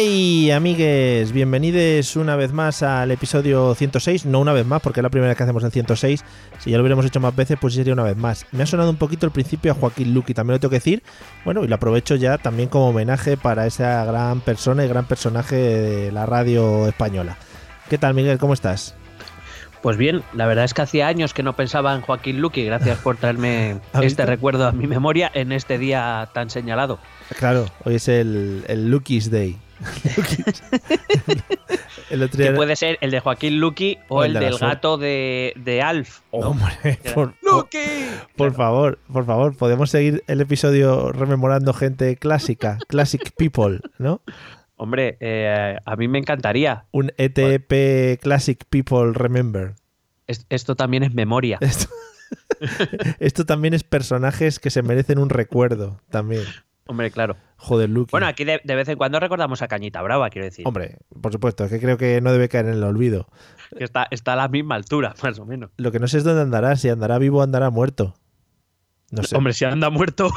Hey amigues, bienvenidos una vez más al episodio 106, no una vez más porque es la primera vez que hacemos el 106, si ya lo hubiéramos hecho más veces pues sería una vez más. Me ha sonado un poquito al principio a Joaquín Luqui, también lo tengo que decir, bueno y lo aprovecho ya también como homenaje para esa gran persona y gran personaje de la radio española. ¿Qué tal Miguel, cómo estás? Pues bien, la verdad es que hacía años que no pensaba en Joaquín Luqui, gracias por traerme este recuerdo a mi memoria en este día tan señalado. Claro, hoy es el, el Luki's Day. el que puede ser el de Joaquín Lucky o, el, del gato de, de Alf. Hombre, por, por, favor, por favor, podemos seguir el episodio rememorando gente clásica, classic people, ¿no? Hombre, eh, a mí me encantaría. Un ETP Classic People Remember. esto también es memoria. Esto, esto también es personajes que se merecen un recuerdo, también. Hombre, claro. Joder, Luke. Bueno, aquí de, vez en cuando recordamos a Cañita Brava, quiero decir. Hombre, por supuesto, es que creo que no debe caer en el olvido. Que está, está a la misma altura, más o menos. Lo que no sé es dónde andará, si andará vivo o andará muerto. No sé. Hombre, si anda muerto,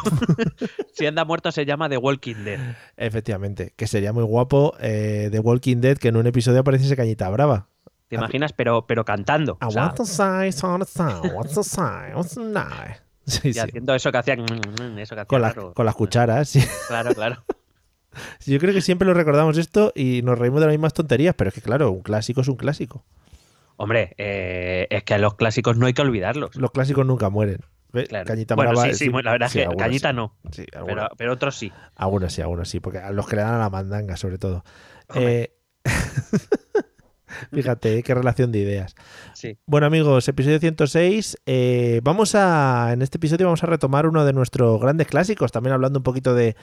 si anda muerto se llama The Walking Dead. Efectivamente, que sería muy guapo eh, The Walking Dead que en un episodio apareciese Cañita Brava. ¿Te imaginas? Pero, pero cantando. I want to say, what's the sign, what's y haciendo eso que hacían. con, con, las cucharas, sí. Claro, claro. Yo creo que siempre lo recordamos esto y nos reímos de las mismas tonterías, pero es que, claro, un clásico es un clásico. Hombre, eh, es que a los clásicos no hay que olvidarlos. Los clásicos nunca mueren. Cañita bueno, sí, sí, la verdad es que Cañita no. pero, pero, otros sí. Algunos sí, algunos sí, porque a los que le dan a la mandanga, sobre todo. Eh, Fíjate, ¿eh? qué relación de ideas. Bueno, amigos, episodio 106. Eh, vamos a. En este episodio vamos a retomar uno de nuestros grandes clásicos. También hablando un poquito de,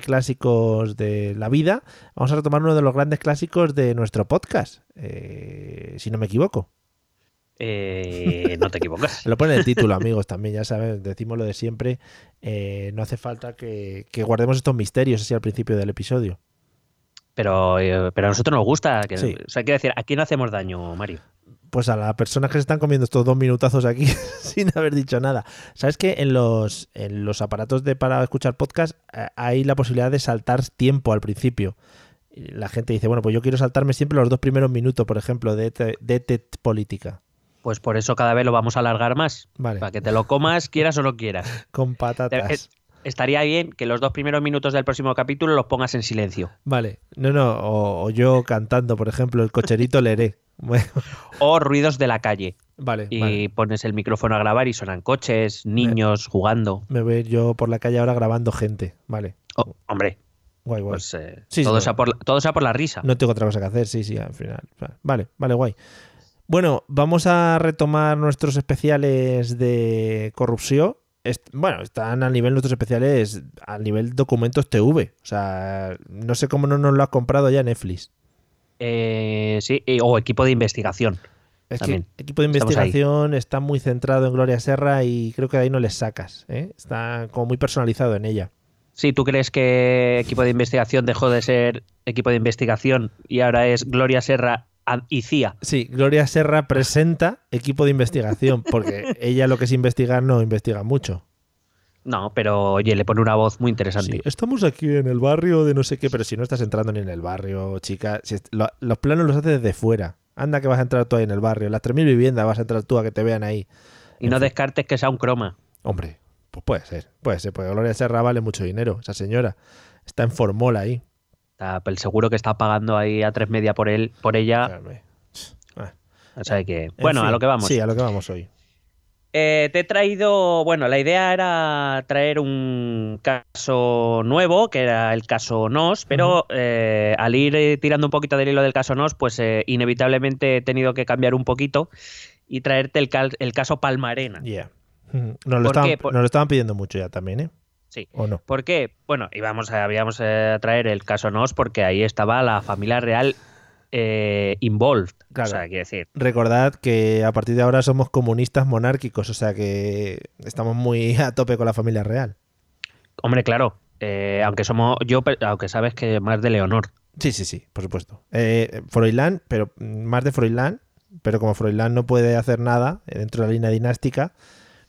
clásicos de la vida. Vamos a retomar uno de los grandes clásicos de nuestro podcast. Eh, si no me equivoco. no te equivocas. lo pone el título, amigos, también, ya sabes, decimos lo de siempre. no hace falta que, que guardemos estos misterios así al principio del episodio. Pero, eh, pero a nosotros nos gusta. Que, O sea, quiero decir, aquí no hacemos daño, Mario. Pues a las personas que se están comiendo estos dos minutazos aquí sin haber dicho nada. ¿Sabes que en los, en los aparatos de para escuchar podcast eh, hay la posibilidad de saltar tiempo al principio? La gente dice, bueno, pues yo quiero saltarme siempre los dos primeros minutos, por ejemplo, de, de, política. Pues por eso cada vez lo vamos a alargar más. Vale. Para que te lo comas, quieras o no quieras. Con patatas estaría bien que los dos primeros minutos del próximo capítulo los pongas en silencio. Vale, no, no, o, yo cantando, por ejemplo, el cocherito leeré. O ruidos de la calle. Vale. Y pones el micrófono a grabar y sonan coches, niños jugando. Me voy yo por la calle ahora grabando gente. Vale. Oh, hombre. Guay, guay. Pues, eh, todo, sea por, todo sea por la risa. No tengo otra cosa que hacer, sí, sí, al final. Vale, vale, guay. Bueno, vamos a retomar nuestros especiales de corrupción bueno, están a nivel nuestros especiales, a nivel documentos TV. O sea, no sé cómo no nos lo ha comprado ya Netflix. Eh, sí, o equipo de investigación. Es que equipo de investigación está muy centrado en Gloria Serra y creo que de ahí no les sacas. ¿eh? Está como muy personalizado en ella. Sí, ¿tú crees que equipo de investigación dejó de ser equipo de investigación y ahora es Gloria Serra y CIA. Sí, Gloria Serra presenta equipo de investigación, porque ella lo que es investigar no investiga mucho. No, pero oye, le pone una voz muy interesante. Sí, estamos aquí en el barrio de no sé qué, pero si no estás entrando ni en el barrio, chica, los planos los haces desde fuera. Anda que vas a entrar tú ahí en el barrio. Las 3.000 viviendas vas a entrar tú a que te vean ahí. Y no descartes que sea un croma. Hombre, pues puede ser, puede ser, porque Gloria Serra vale mucho dinero, esa señora. Está en Formola ahí. El seguro que está pagando ahí a tres media por él, por ella. O sea que. Bueno, a lo que vamos. Sí, a lo que vamos hoy. Eh, te he traído, bueno, la idea era traer un caso nuevo, que era el caso NOS, pero eh, al ir eh, tirando un poquito del hilo del caso NOS, pues inevitablemente he tenido que cambiar un poquito y traerte el, el caso Palmarena. Ya. Nos, lo estaban, nos lo estaban pidiendo mucho ya también, ¿eh? Sí. ¿O no? ¿Por qué? Bueno, íbamos a, habíamos a traer el caso NOS porque ahí estaba la familia real eh, involved. Claro. O sea, quiero decir. Recordad que a partir de ahora somos comunistas monárquicos, o sea que estamos muy a tope con la familia real. Hombre, claro. Eh, aunque somos. Yo, aunque sabes que más de Leonor. Sí, sí, sí, por supuesto. Eh, Froilán, pero más de Froilán, pero como Froilán no puede hacer nada dentro de la línea dinástica,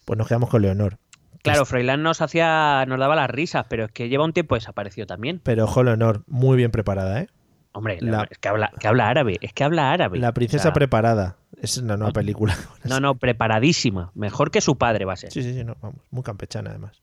pues nos quedamos con Leonor. Claro, Froilán nos hacía, nos daba las risas, pero es que lleva un tiempo desaparecido también. Pero ojo, Leonor, muy bien preparada, ¿eh? Hombre, es que habla, que habla árabe, es que habla árabe. La princesa preparada. Es una nueva película. No, no, preparadísima. Mejor que su padre va a ser. Sí, sí, sí, no, vamos, muy campechana además.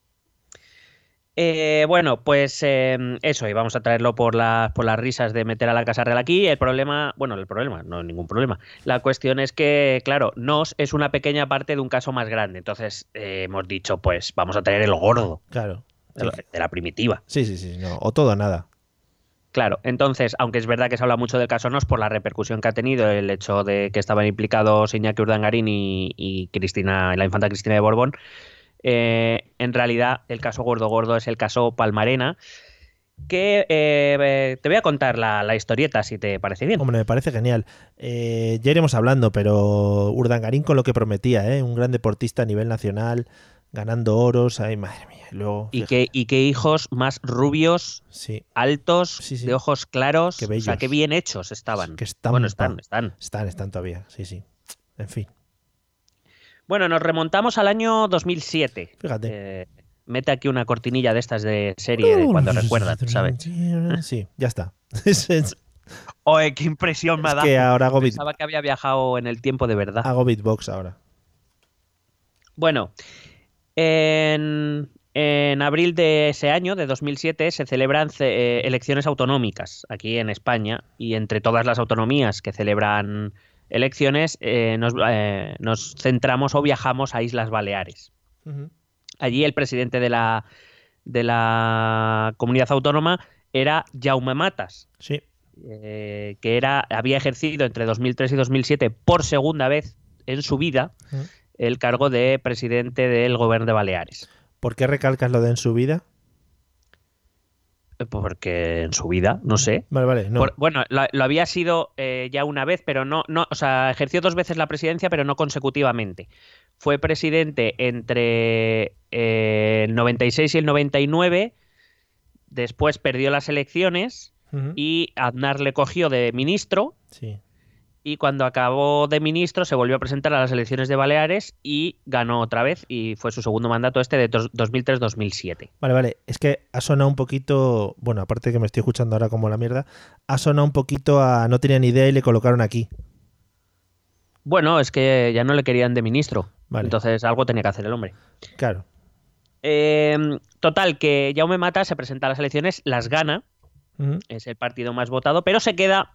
Eh, bueno, pues em, eso, y vamos a traerlo por las, por las risas de meter a la Casa Real aquí. El problema, bueno, el problema, no ningún problema. La cuestión es que, claro, Nos es una pequeña parte de un caso más grande. Entonces eh, hemos dicho, pues vamos a traer el gordo. Claro. De, la, de la primitiva. Sí, sí, sí, no. O todo o nada. Claro, entonces, aunque es verdad que se habla mucho del caso NOS por la repercusión que ha tenido el hecho de que estaban implicados Iñaki Urdangarín y, Cristina, la infanta Cristina de Borbón, eh, en realidad el caso gordo gordo es el caso Palmarena, que eh, te voy a contar la, historieta si te parece bien. Hombre, me parece genial. Eh, ya iremos hablando, pero Urdangarín con lo que prometía, ¿eh? un gran deportista a nivel nacional, ganando oros, ay madre mía. Luego, y, qué, y qué hijos más rubios, sí. altos, Sí, sí. de ojos claros, Qué o sea, qué bien hechos estaban. Que están, bueno, están, están. Están, están todavía, sí, sí. En fin, Bueno, nos remontamos al año 2007. fíjate. Eh, mete aquí una cortinilla de estas de serie de cuando recuerdan, ¿sabes? Sí, ya está. es, es- Oye, qué impresión me ha es dado. que ahora hago, beat- Pensaba que había viajado en el tiempo de verdad. hago beatbox ahora. Bueno, en, en abril de ese año, de 2007, se celebran eh, elecciones autonómicas aquí en España y entre todas las autonomías que celebran elecciones eh, nos, eh, nos centramos o viajamos a Islas Baleares. Allí el presidente de la, de la comunidad autónoma era Jaume Matas, Sí, eh, que era, había ejercido entre 2003 y 2007 por segunda vez en su vida el cargo de presidente del gobierno de Baleares. ¿por qué recalcas lo de en su vida? Porque en su vida, no sé. Vale, vale, no. Por- bueno, lo, lo había sido eh, ya una vez, pero no, no, o sea, ejerció dos veces la presidencia, pero no consecutivamente. Fue presidente entre eh, el 96 y el 99, después perdió las elecciones y Aznar le cogió de ministro Sí. Y cuando acabó de ministro se volvió a presentar a las elecciones de Baleares y ganó otra vez y fue su segundo mandato este de dos- 2003-2007. Vale, vale. Es que ha sonado un poquito. Bueno, aparte que me estoy escuchando ahora como la mierda, ha sonado un poquito a. No tenía ni idea y le colocaron aquí. Bueno, es que ya no le querían de ministro, Vale. entonces algo tenía que hacer el hombre. Claro. Eh, total, que Jaume Mata se presenta a las elecciones, las gana, es el partido más votado, pero se queda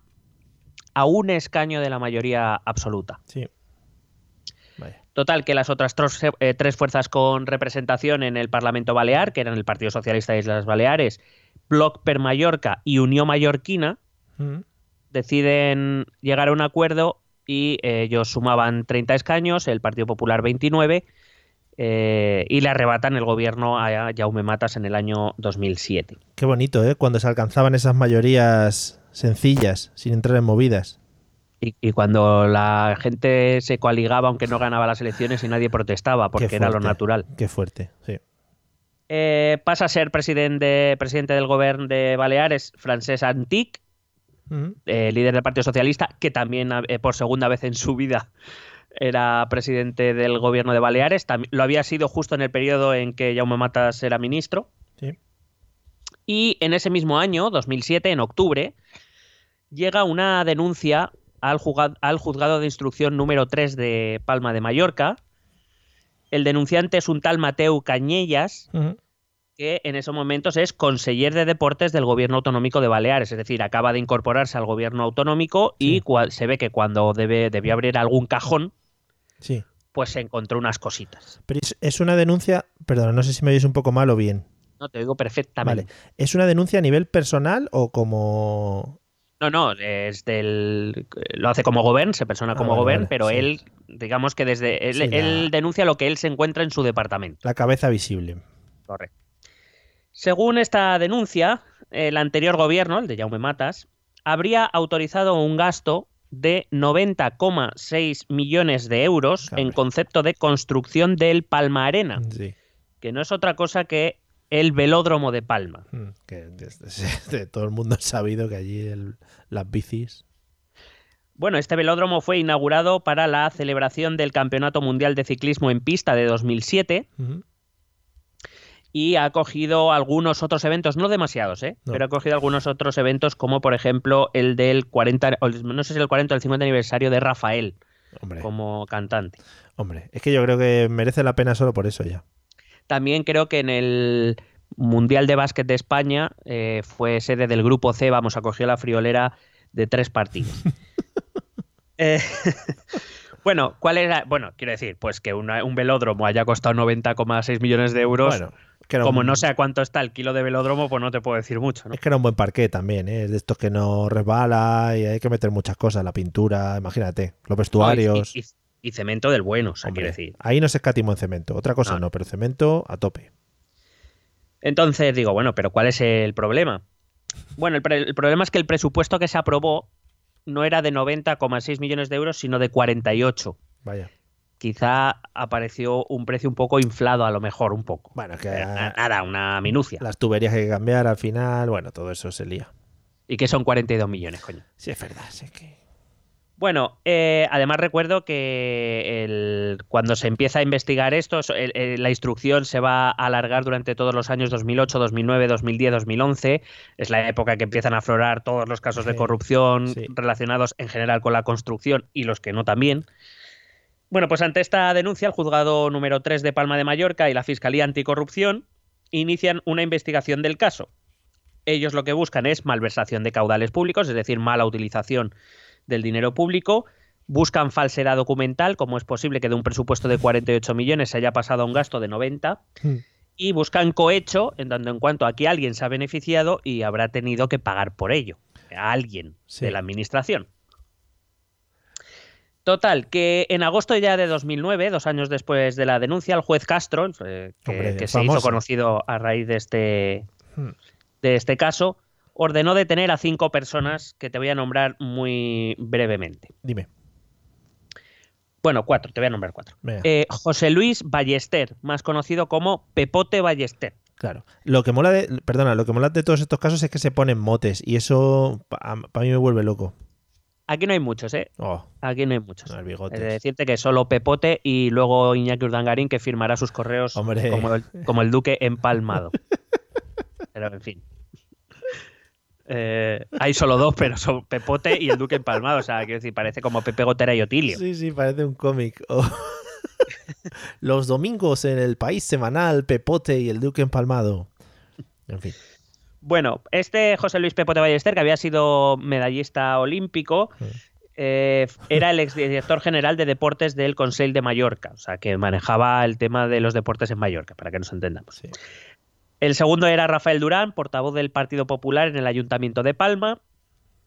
a un escaño de la mayoría absoluta. Sí. Vaya. Total, que las otras tros- eh, tres fuerzas con representación en el Parlamento Balear, que eran el Partido Socialista de Islas Baleares, Bloc per Mallorca y Unión Mallorquina, Ujú. deciden llegar a un acuerdo y eh, ellos sumaban 30 escaños, el Partido Popular 29, eh, y le arrebatan el gobierno a Jaume Matas en el año 2007. Qué bonito, ¿eh? Cuando se alcanzaban esas mayorías sencillas, sin entrar en movidas. Y, y cuando la gente se coaligaba aunque no ganaba las elecciones y nadie protestaba, porque era lo natural. Qué fuerte, sí. Eh, pasa a ser presidente, presidente del gobierno de Baleares, Francesc Antic, eh, líder del Partido Socialista, que también eh, por segunda vez en su vida era presidente del gobierno de Baleares. Lo había sido justo en el periodo en que Jaume Matas era ministro. Sí. Y en ese mismo año, 2007, en octubre, llega una denuncia al, juzgado de instrucción número 3 de Palma de Mallorca. El denunciante es un tal Mateu Cañellas, que en esos momentos es conseller de deportes del gobierno autonómico de Baleares, es decir, acaba de incorporarse al gobierno autonómico y se ve que cuando debe, debió abrir algún cajón, sí. pues se encontró unas cositas. Pero es, una denuncia, perdón, no sé si me oyes un poco mal o bien. No, te digo perfectamente. Vale. ¿Es una denuncia a nivel personal o como no, no, es del, lo hace como gobern, se persona ah, como gobern, pero él, digamos que desde él, denuncia lo que él se encuentra en su departamento. La cabeza visible. Correcto. Según esta denuncia, el anterior gobierno, el de Jaume Matas, habría autorizado un gasto de 90,6 millones de euros en concepto de construcción del Palma Arena, que no es otra cosa que el velódromo de Palma. Mm, que todo el mundo ha sabido que allí las bicis. Bueno, este velódromo fue inaugurado para la celebración del Campeonato Mundial de Ciclismo en Pista de 2007 y ha acogido algunos otros eventos, no demasiados, ¿eh? pero ha acogido algunos otros eventos como por ejemplo el del 40, no sé si el 40 o el 50 aniversario de Rafael como cantante. Hombre, es que yo creo que merece la pena solo por eso ya. También creo que en el Mundial de Básquet de España eh, fue sede del Grupo C, vamos, acogió la friolera de tres partidos. Eh, bueno, ¿cuál era? Bueno, quiero decir, pues que un velódromo haya costado 90,6 millones de euros. Como no sé a cuánto está el kilo de velódromo, pues no te puedo decir mucho. Es que era un buen parqué también, ¿eh? de estos que no resbala y hay que meter muchas cosas, la pintura, imagínate, los vestuarios y cemento del bueno, o sea, decir. Ahí no se escatimó en cemento, otra cosa no. pero cemento a tope. Entonces digo, bueno, pero ¿cuál es el problema? Bueno, el, problema es que el presupuesto que se aprobó no era de 90,6 millones de euros, sino de 48. Vaya. Quizá apareció un precio un poco inflado, a lo mejor, un poco. Bueno, que. Nada, una minucia. Las tuberías hay que cambiar al final, bueno, todo eso se lía. Y que son 42 millones, coño. Sí, es verdad, sí que. Bueno, eh, además recuerdo que cuando se empieza a investigar esto, la instrucción se va a alargar durante todos los años 2008, 2009, 2010, 2011. Es la época que empiezan a aflorar todos los casos de corrupción relacionados en general con la construcción y los que no también. Bueno, pues ante esta denuncia, el juzgado número 3 de Palma de Mallorca y la Fiscalía Anticorrupción inician una investigación del caso. Ellos lo que buscan es malversación de caudales públicos, es decir, mala utilización del dinero público, buscan falsedad documental, como es posible que de un presupuesto de 48 millones se haya pasado a un gasto de 90, hmm. y buscan cohecho en tanto en cuanto aquí alguien se ha beneficiado y habrá tenido que pagar por ello, a alguien de la administración. Total, que en agosto ya de 2009, dos años después de la denuncia, el juez Castro, eh, que, se hizo conocido a raíz de este, hmm. de este caso, ordenó detener a cinco personas que te voy a nombrar muy brevemente. Dime. Bueno, cuatro, te voy a nombrar cuatro. Eh, José Luis Ballester, más conocido como Pepote Ballester. Claro. Lo que mola de, perdona, lo que mola de todos estos casos es que se ponen motes y eso para mí me vuelve loco. Aquí no hay muchos, ¿eh? Oh. Aquí no hay muchos. No, es decirte que solo Pepote y luego Iñaki Urdangarín que firmará sus correos como el, como el duque empalmado. Pero en fin. Eh, hay solo dos, pero son Pepote y el Duque Empalmado. O sea, quiero decir, parece como Pepe Gotera y Otilio. Sí, sí, parece un cómic. Los domingos en el país semanal, Pepote y el Duque Empalmado. En fin. Bueno, este José Luis Pepote Ballester, que había sido medallista olímpico, eh, era el exdirector general de deportes del Consell de Mallorca, o sea, que manejaba el tema de los deportes en Mallorca, para que nos entendamos. Sí. El segundo era Rafael Durán, portavoz del Partido Popular en el Ayuntamiento de Palma.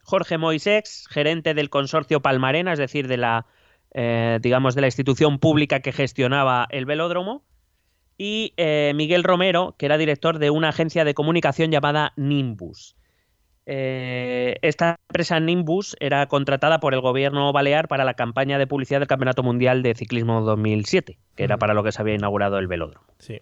Jorge Moisés, gerente del consorcio Palmarena, es decir, de la, eh, digamos, de la institución pública que gestionaba el velódromo. Y eh, Miguel Romero, que era director de una agencia de comunicación llamada Nimbus. Eh, esta empresa Nimbus era contratada por el gobierno balear para la campaña de publicidad del Campeonato Mundial de Ciclismo 2007, que era para lo que se había inaugurado el velódromo. Sí.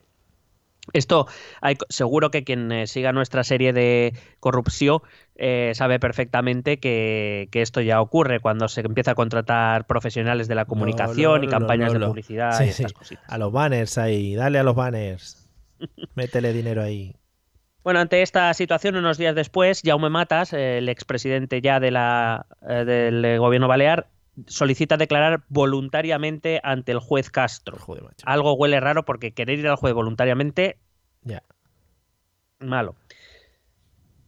Esto, hay, seguro que quien eh, siga nuestra serie de corrupción eh, sabe perfectamente que, esto ya ocurre cuando se empieza a contratar profesionales de la comunicación y campañas de publicidad y estas cositas. A los banners ahí, dale a los banners. Métele dinero ahí. Bueno, ante esta situación, unos días después, Jaume Matas, el expresidente ya de la, eh, del gobierno balear, solicita declarar voluntariamente ante el juez Castro. Algo huele raro porque querer ir al juez voluntariamente. Ya. Malo.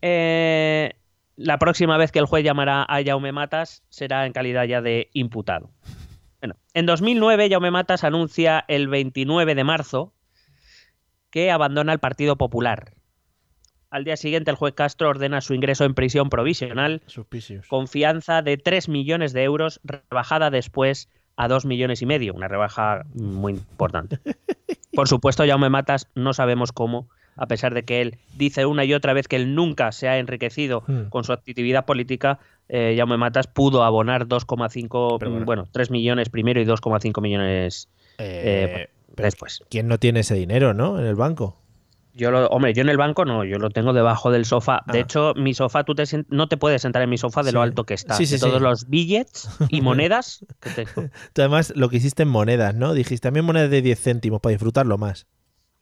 Eh, la próxima vez que el juez llamará a Jaume Matas será en calidad ya de imputado. Bueno, en 2009 Jaume Matas anuncia el 29 de marzo que abandona el Partido Popular. Al día siguiente el juez Castro ordena su ingreso en prisión provisional Suspicious. con fianza de 3 millones de euros, rebajada después a 2 millones y medio, una rebaja muy importante. Por supuesto, Jaume Matas no sabemos cómo, a pesar de que él dice una y otra vez que él nunca se ha enriquecido Hmm. con su actividad política, eh, Jaume Matas pudo abonar 2,5, Pero bueno. bueno, 3 millones primero y 2,5 millones Eh, pero después. ¿Quién no tiene ese dinero, no? En el banco. Yo lo, hombre, yo en el banco no, yo lo tengo debajo del sofá. De Ah. hecho, mi sofá, tú te no te puedes sentar en mi sofá de lo alto que está. Sí, sí, de todos los billets y monedas que tengo. Tú además lo que hiciste en monedas, ¿no? Dijiste también monedas de 10 céntimos para disfrutarlo más.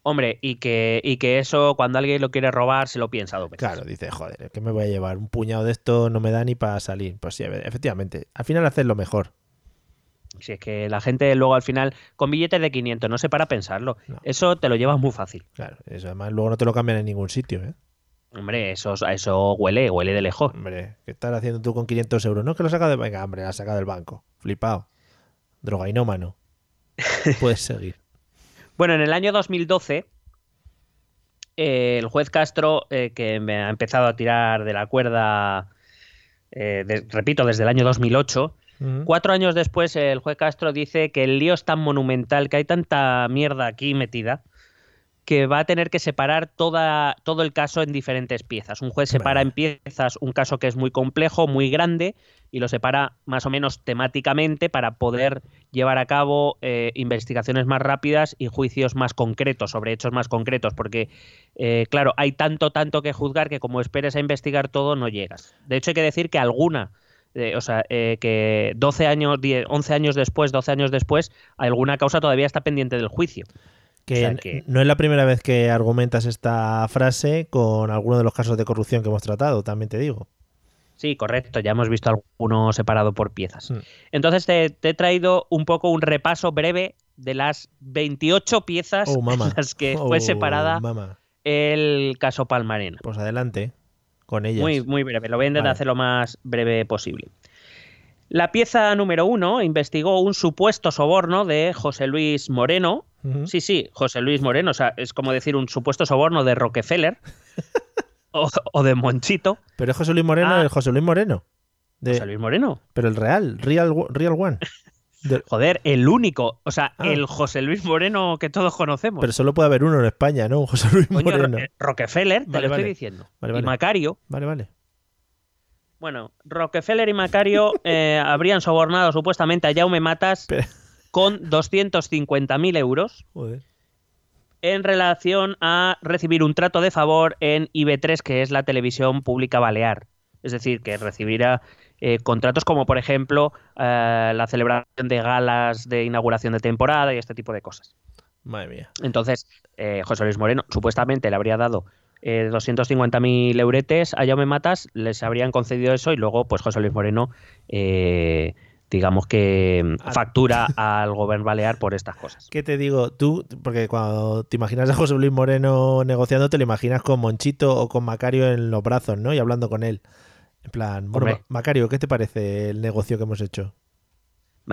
Hombre, y que, y que eso, cuando alguien lo quiere robar, se lo piensa dos veces. Claro, dice, joder, ¿qué me voy a llevar? Un puñado de esto no me da ni para salir. Pues sí, efectivamente. Al final haces lo mejor. Si es que la gente luego al final, con billetes de 500, no se para a pensarlo. No. Eso te lo llevas muy fácil. Claro, eso además luego no te lo cambian en ningún sitio, ¿eh? Hombre, eso, eso huele, huele de lejos. Hombre, ¿qué estás haciendo tú con 500 euros? No, es que lo sacado del Venga, hombre, lo has sacado del banco. Flipado. Drogainómano. Puedes seguir. Bueno, en el año 2012, eh, el juez Castro, eh, que me ha empezado a tirar de la cuerda, eh, de- repito, desde el año 2008, Cuatro años después el juez Castro dice que el lío es tan monumental, que hay tanta mierda aquí metida, que va a tener que separar toda, todo el caso en diferentes piezas. Un juez separa en piezas un caso que es muy complejo, muy grande, y lo separa más o menos temáticamente para poder llevar a cabo eh, investigaciones más rápidas y juicios más concretos, sobre hechos más concretos, porque, eh, claro, hay tanto, tanto que juzgar que como esperes a investigar todo, no llegas. De hecho, hay que decir que alguna, eh, o sea, eh, que 12 años, 10, 11 años después, 12 años después, alguna causa todavía está pendiente del juicio. Que, O sea que- no es la primera vez que argumentas esta frase con alguno de los casos de corrupción que hemos tratado, también te digo. Sí, correcto, ya hemos visto alguno separado por piezas. Mm. Entonces te, te he traído un poco un repaso breve de las 28 piezas Oh, en las que Oh, fue separada mamá. el caso Palmarena. Pues adelante con ellas. Muy, muy breve, lo voy a intentar Vale. hacer lo más breve posible. La pieza número uno investigó un supuesto soborno de José Luis Moreno. Sí, sí, José Luis Moreno, o sea, es como decir un supuesto soborno de Rockefeller o, o de Monchito. Pero es José Luis Moreno, Ah. el José Luis Moreno. De- José Luis Moreno. Pero el real, real, real one. De- Joder, el único, o sea, Ah. el José Luis Moreno que todos conocemos. pero solo puede haber uno en España, ¿no? Un José Luis Coño, Moreno. Ro- Rockefeller, te Vale, lo vale. estoy diciendo. Vale, Y. Macario. Vale, vale. Bueno, Rockefeller y Macario eh, habrían sobornado supuestamente a Jaume Matas Pero- con 250.000 euros Joder. en relación a recibir un trato de favor en IB3, que es la televisión pública balear. Es decir, que recibirá eh, contratos como, por ejemplo, eh, la celebración de galas de inauguración de temporada y este tipo de cosas. Madre mía. Entonces, eh, José Luis Moreno supuestamente le habría dado eh, 250.000 euretes a Jaume Matas, les habrían concedido eso y luego, pues José Luis Moreno, eh, digamos que mm, Ah. factura al gobierno balear por estas cosas. ¿Qué te digo? Tú, porque cuando te imaginas a José Luis Moreno negociando, te lo imaginas con Monchito o con Macario en los brazos, ¿no? Y hablando con él. En plan, bueno, Hombre. Macario, ¿qué te parece el negocio que hemos hecho?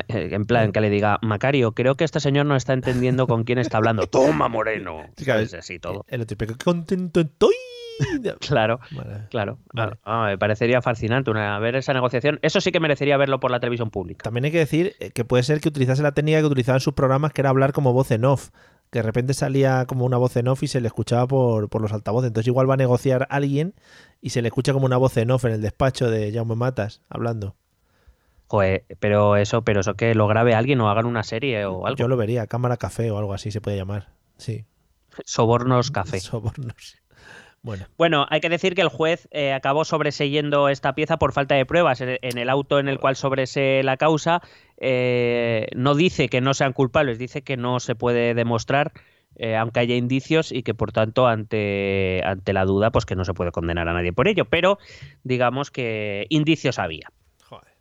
Eh, En plan, que le diga, Macario, creo que este señor no está entendiendo con quién está hablando. Toma, Moreno. Claro, Pues así todo. El otro, pero qué contento estoy. Claro. Vale. Claro, Vale. Ah, me parecería fascinante una, ver esa negociación. Eso sí que merecería verlo por la televisión pública. También hay que decir eh, que puede ser que utilizase la técnica que utilizaban sus programas, que era hablar como voz en off. Que de repente salía como una voz en off y se le escuchaba por, por los altavoces. Entonces igual va a negociar alguien y se le escucha como una voz en off en el despacho de Jaume Matas hablando. Joder, pero eso, pero eso que lo grabe alguien o hagan una serie o algo. Yo lo vería, cámara café o algo así se puede llamar. Sí. Sobornos café. Sobornos. Bueno, Bueno, hay que decir que el juez eh, acabó sobreseyendo esta pieza por falta de pruebas. En en el auto en el cual sobresee la causa, eh, no dice que no sean culpables, dice que no se puede demostrar, eh, aunque haya indicios, y que por tanto, ante, ante la duda, pues que no se puede condenar a nadie por ello. Pero digamos que indicios había. joder.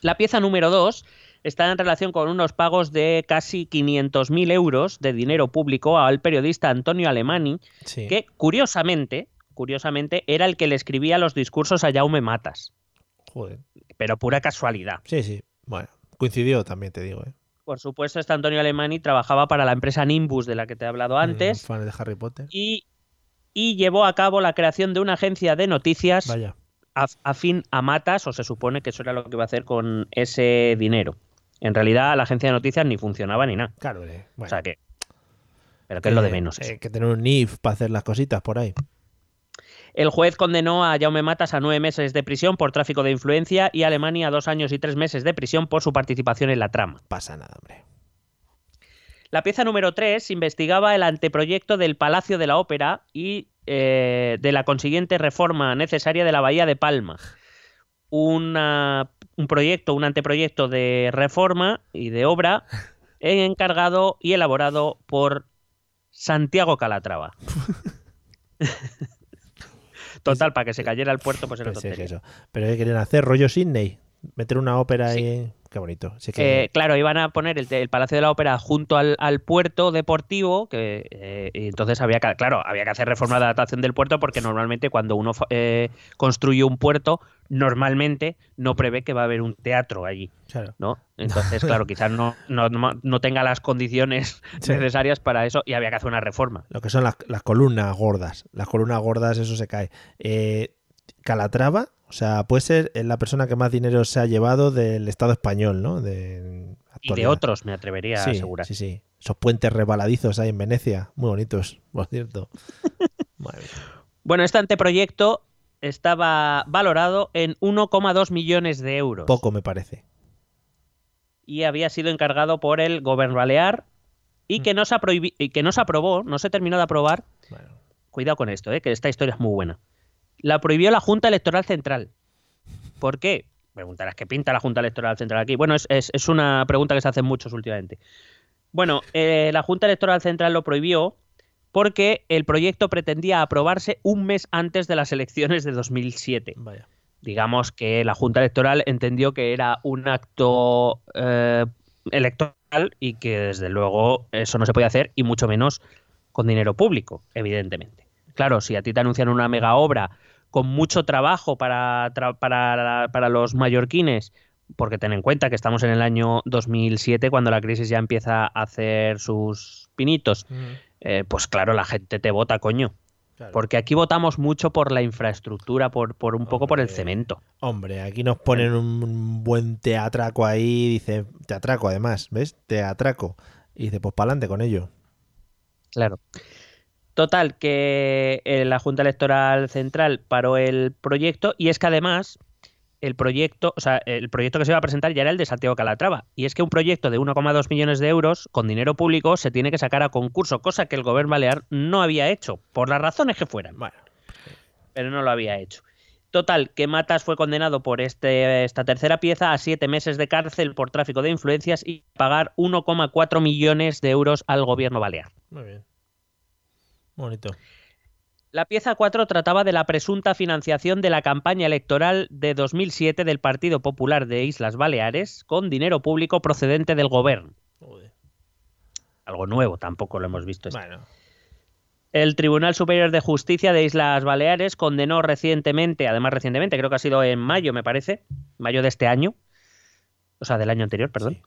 La pieza número 2 está en relación con unos pagos de casi 500.000 euros de dinero público al periodista Antonio Alemani, Sí. que curiosamente, curiosamente era el que le escribía los discursos a Jaume Matas, Joder. pero pura casualidad. Sí, sí. Bueno, coincidió también, te digo. ¿eh? Por supuesto, este Antonio Alemani trabajaba para la empresa Nimbus de la que te he hablado antes Fan de Harry Potter. y, y llevó a cabo la creación de una agencia de noticias Vaya. af- afín a Matas, o se supone que eso era lo que iba a hacer con ese dinero. En realidad, la agencia de noticias ni funcionaba ni nada. Claro, eh, bueno. O sea que. Pero que es lo de Eh, menos. eh, eso. Hay que tener un NIF para hacer las cositas por ahí. El juez condenó a Jaume Matas a nueve meses de prisión por tráfico de influencia y a Alemania a dos años y tres meses de prisión por su participación en la trama. Pasa nada, hombre. La pieza número 3 investigaba el anteproyecto del Palacio de la Ópera y eh, de la consiguiente reforma necesaria de la Bahía de Palma. Una- un proyecto, un anteproyecto de reforma y de obra encargado y elaborado por Santiago Calatrava. Total, para que se cayera el puerto, pues era que tontería. eso. Pero ¿qué quieren hacer? ¿Rollo Sydney? ¿Meter una ópera Sí. ahí? Qué bonito. Sí que... Eh, claro, iban a poner el, el Palacio de la Ópera junto al, al puerto deportivo, que eh, y entonces había que, claro, había que hacer reforma de adaptación del puerto porque normalmente cuando uno eh, construye un puerto, normalmente no prevé que va a haber un teatro allí, claro. ¿no? Entonces, claro, quizás no, no, no tenga las condiciones Sí. necesarias para eso y había que hacer una reforma. Lo que son las, las columnas gordas. Las columnas gordas, eso se cae. Eh, Calatrava, o sea, puede ser la persona que más dinero se ha llevado del Estado español, ¿no? De, Y de otros, me atrevería sí, a asegurar. Sí, sí. Esos puentes resbaladizos ahí en Venecia. Muy bonitos, por cierto. Bueno, este anteproyecto estaba valorado en 1,2 millones de euros. Poco me parece. y había sido encargado por el gobierno balear y que no se, aprohibi- y que no se aprobó, no se terminó de aprobar. Bueno, Cuidado con esto, eh, que esta historia es muy buena. La prohibió la Junta Electoral Central. ¿Por qué? Preguntarás, ¿qué pinta la Junta Electoral Central aquí? Bueno, es, es- es una pregunta que se hacen muchos últimamente. Bueno, eh, la Junta Electoral Central lo prohibió porque el proyecto pretendía aprobarse un mes antes de las elecciones de 2007 vaya. digamos que la Junta Electoral entendió que era un acto eh, electoral y que desde luego eso no se podía hacer y mucho menos con dinero público, evidentemente. Claro, si a ti te anuncian una mega obra con mucho trabajo para, tra- para, para los mallorquines, porque ten en cuenta que estamos en el año 2007 cuando la crisis ya empieza a hacer sus pinitos, eh, pues claro, la gente te vota, coño. Claro. Porque aquí votamos mucho por la infraestructura, por, por un poco por el cemento. Hombre, aquí nos ponen un buen teatraco ahí, dice, teatraco además, ¿ves? Teatraco. Y dice, pues para adelante con ello. Claro. Total, que eh, la Junta Electoral Central paró el proyecto y es que además el proyecto, o sea, el proyecto que se iba a presentar ya era el de Santiago Calatrava. Y es que un proyecto de 1,2 millones de euros con dinero público se tiene que sacar a concurso, cosa que el gobierno balear no había hecho, por las razones que fueran. Bueno, pero no lo había hecho. Total, que Matas fue condenado por este, esta tercera pieza a siete meses de cárcel por tráfico de influencias y pagar 1,4 millones de euros al gobierno balear. muy bien. Bonito. La pieza 4 trataba de la presunta financiación de la campaña electoral de 2007 del Partido Popular de Islas Baleares con dinero público procedente del gobierno. Joder. Algo nuevo, tampoco lo hemos visto. Bueno, El Tribunal Superior de Justicia de Islas Baleares condenó recientemente, además recientemente, creo que ha sido en mayo, me parece, mayo de este año, o sea, del año anterior, perdón,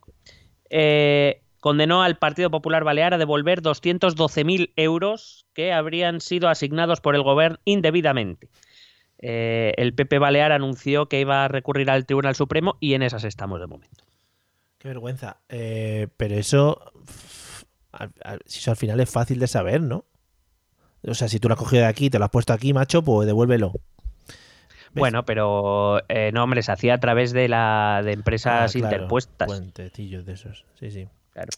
eh, condenó al Partido Popular Balear a devolver 212.000 euros que habrían sido asignados por el gobierno indebidamente. Eh, el PP Balear anunció que iba a recurrir al Tribunal Supremo y en esas estamos de momento. qué vergüenza. Eh, pero eso, al- eso al final es fácil de saber, ¿no? O sea, si tú lo has cogido de aquí, te lo has puesto aquí, macho, pues devuélvelo. ¿Ves? Bueno, pero eh, no, hombre, se hacía a través de, la, de empresas Ah, claro, interpuestas. Puentecillos de esos, sí, sí. Claro.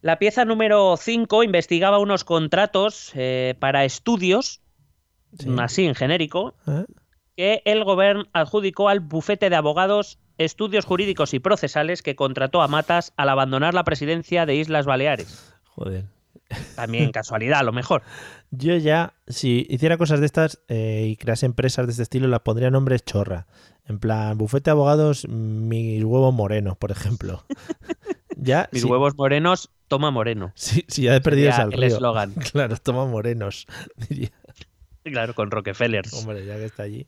La pieza número 5 investigaba unos contratos eh, para estudios, Sí. así en genérico, ¿Eh? que el gobierno adjudicó al bufete de abogados estudios jurídicos y procesales que contrató a Matas al abandonar la presidencia de Islas Baleares. Joder. También casualidad, a lo mejor. Yo ya, si hiciera cosas de estas eh, y crease empresas de este estilo, las pondría nombres chorra. En plan, bufete de abogados, mis huevos morenos, por ejemplo. ya, Mis huevos morenos, toma moreno. Si, si ya he perdido el eslogan. Claro, toma morenos. diría. Claro, con Rockefeller. Hombre, ya que está allí.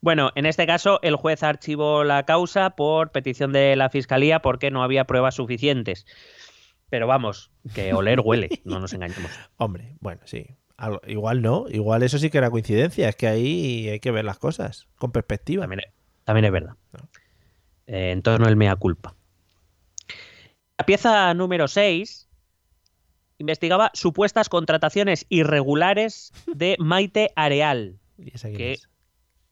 Bueno, en este caso el juez archivó la causa por petición de la fiscalía porque no había pruebas suficientes. Pero vamos, que oler huele, no nos engañemos. Hombre, bueno, sí. Algo- igual no, igual eso sí que era coincidencia. Es que ahí hay que ver las cosas con perspectiva. También, también es verdad. No. Eh, en torno el mea culpa. La pieza número 6 investigaba supuestas contrataciones irregulares de Maite Areal. ¿Y esa quién que- es?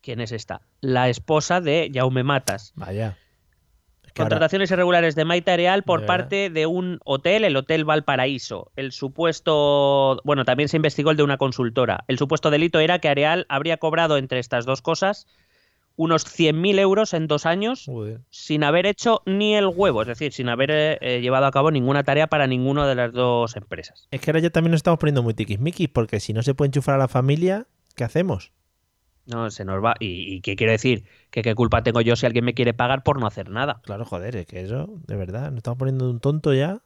¿Quién es esta? La esposa de Jaume Matas. Vaya. Es que ahora- Contrataciones irregulares de Maite Areal por parte de un hotel, el Hotel Valparaíso. El supuesto, bueno, también se investigó el de una consultora. El supuesto delito era que Areal habría cobrado entre estas dos cosas unos 100.000 euros en dos años Joder. sin haber hecho ni el huevo, es decir, sin haber eh, eh, llevado a cabo ninguna tarea para ninguna de las dos empresas. Es que ahora ya también nos estamos poniendo muy tiquismiquis, porque si no se puede enchufar a la familia, ¿qué hacemos? No, se nos va. ¿Y, y qué quiero decir? ¿Que qué culpa tengo yo si alguien me quiere pagar por no hacer nada? Claro, joder, es que eso, de verdad, nos estamos poniendo un tonto ya.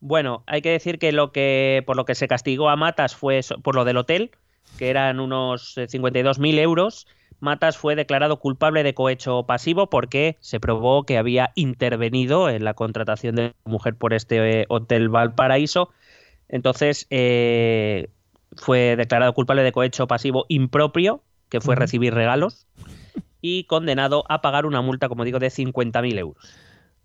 Bueno, hay que decir que lo que por lo que se castigó a Matas fue por lo del hotel, que eran unos eh, 52.000 euros. Matas fue declarado culpable de cohecho pasivo porque se probó que había intervenido en la contratación de la mujer por este eh, hotel Valparaíso. Entonces eh, fue declarado culpable de cohecho pasivo impropio, que fue recibir regalos, y condenado a pagar una multa, como digo, de 50.000 euros.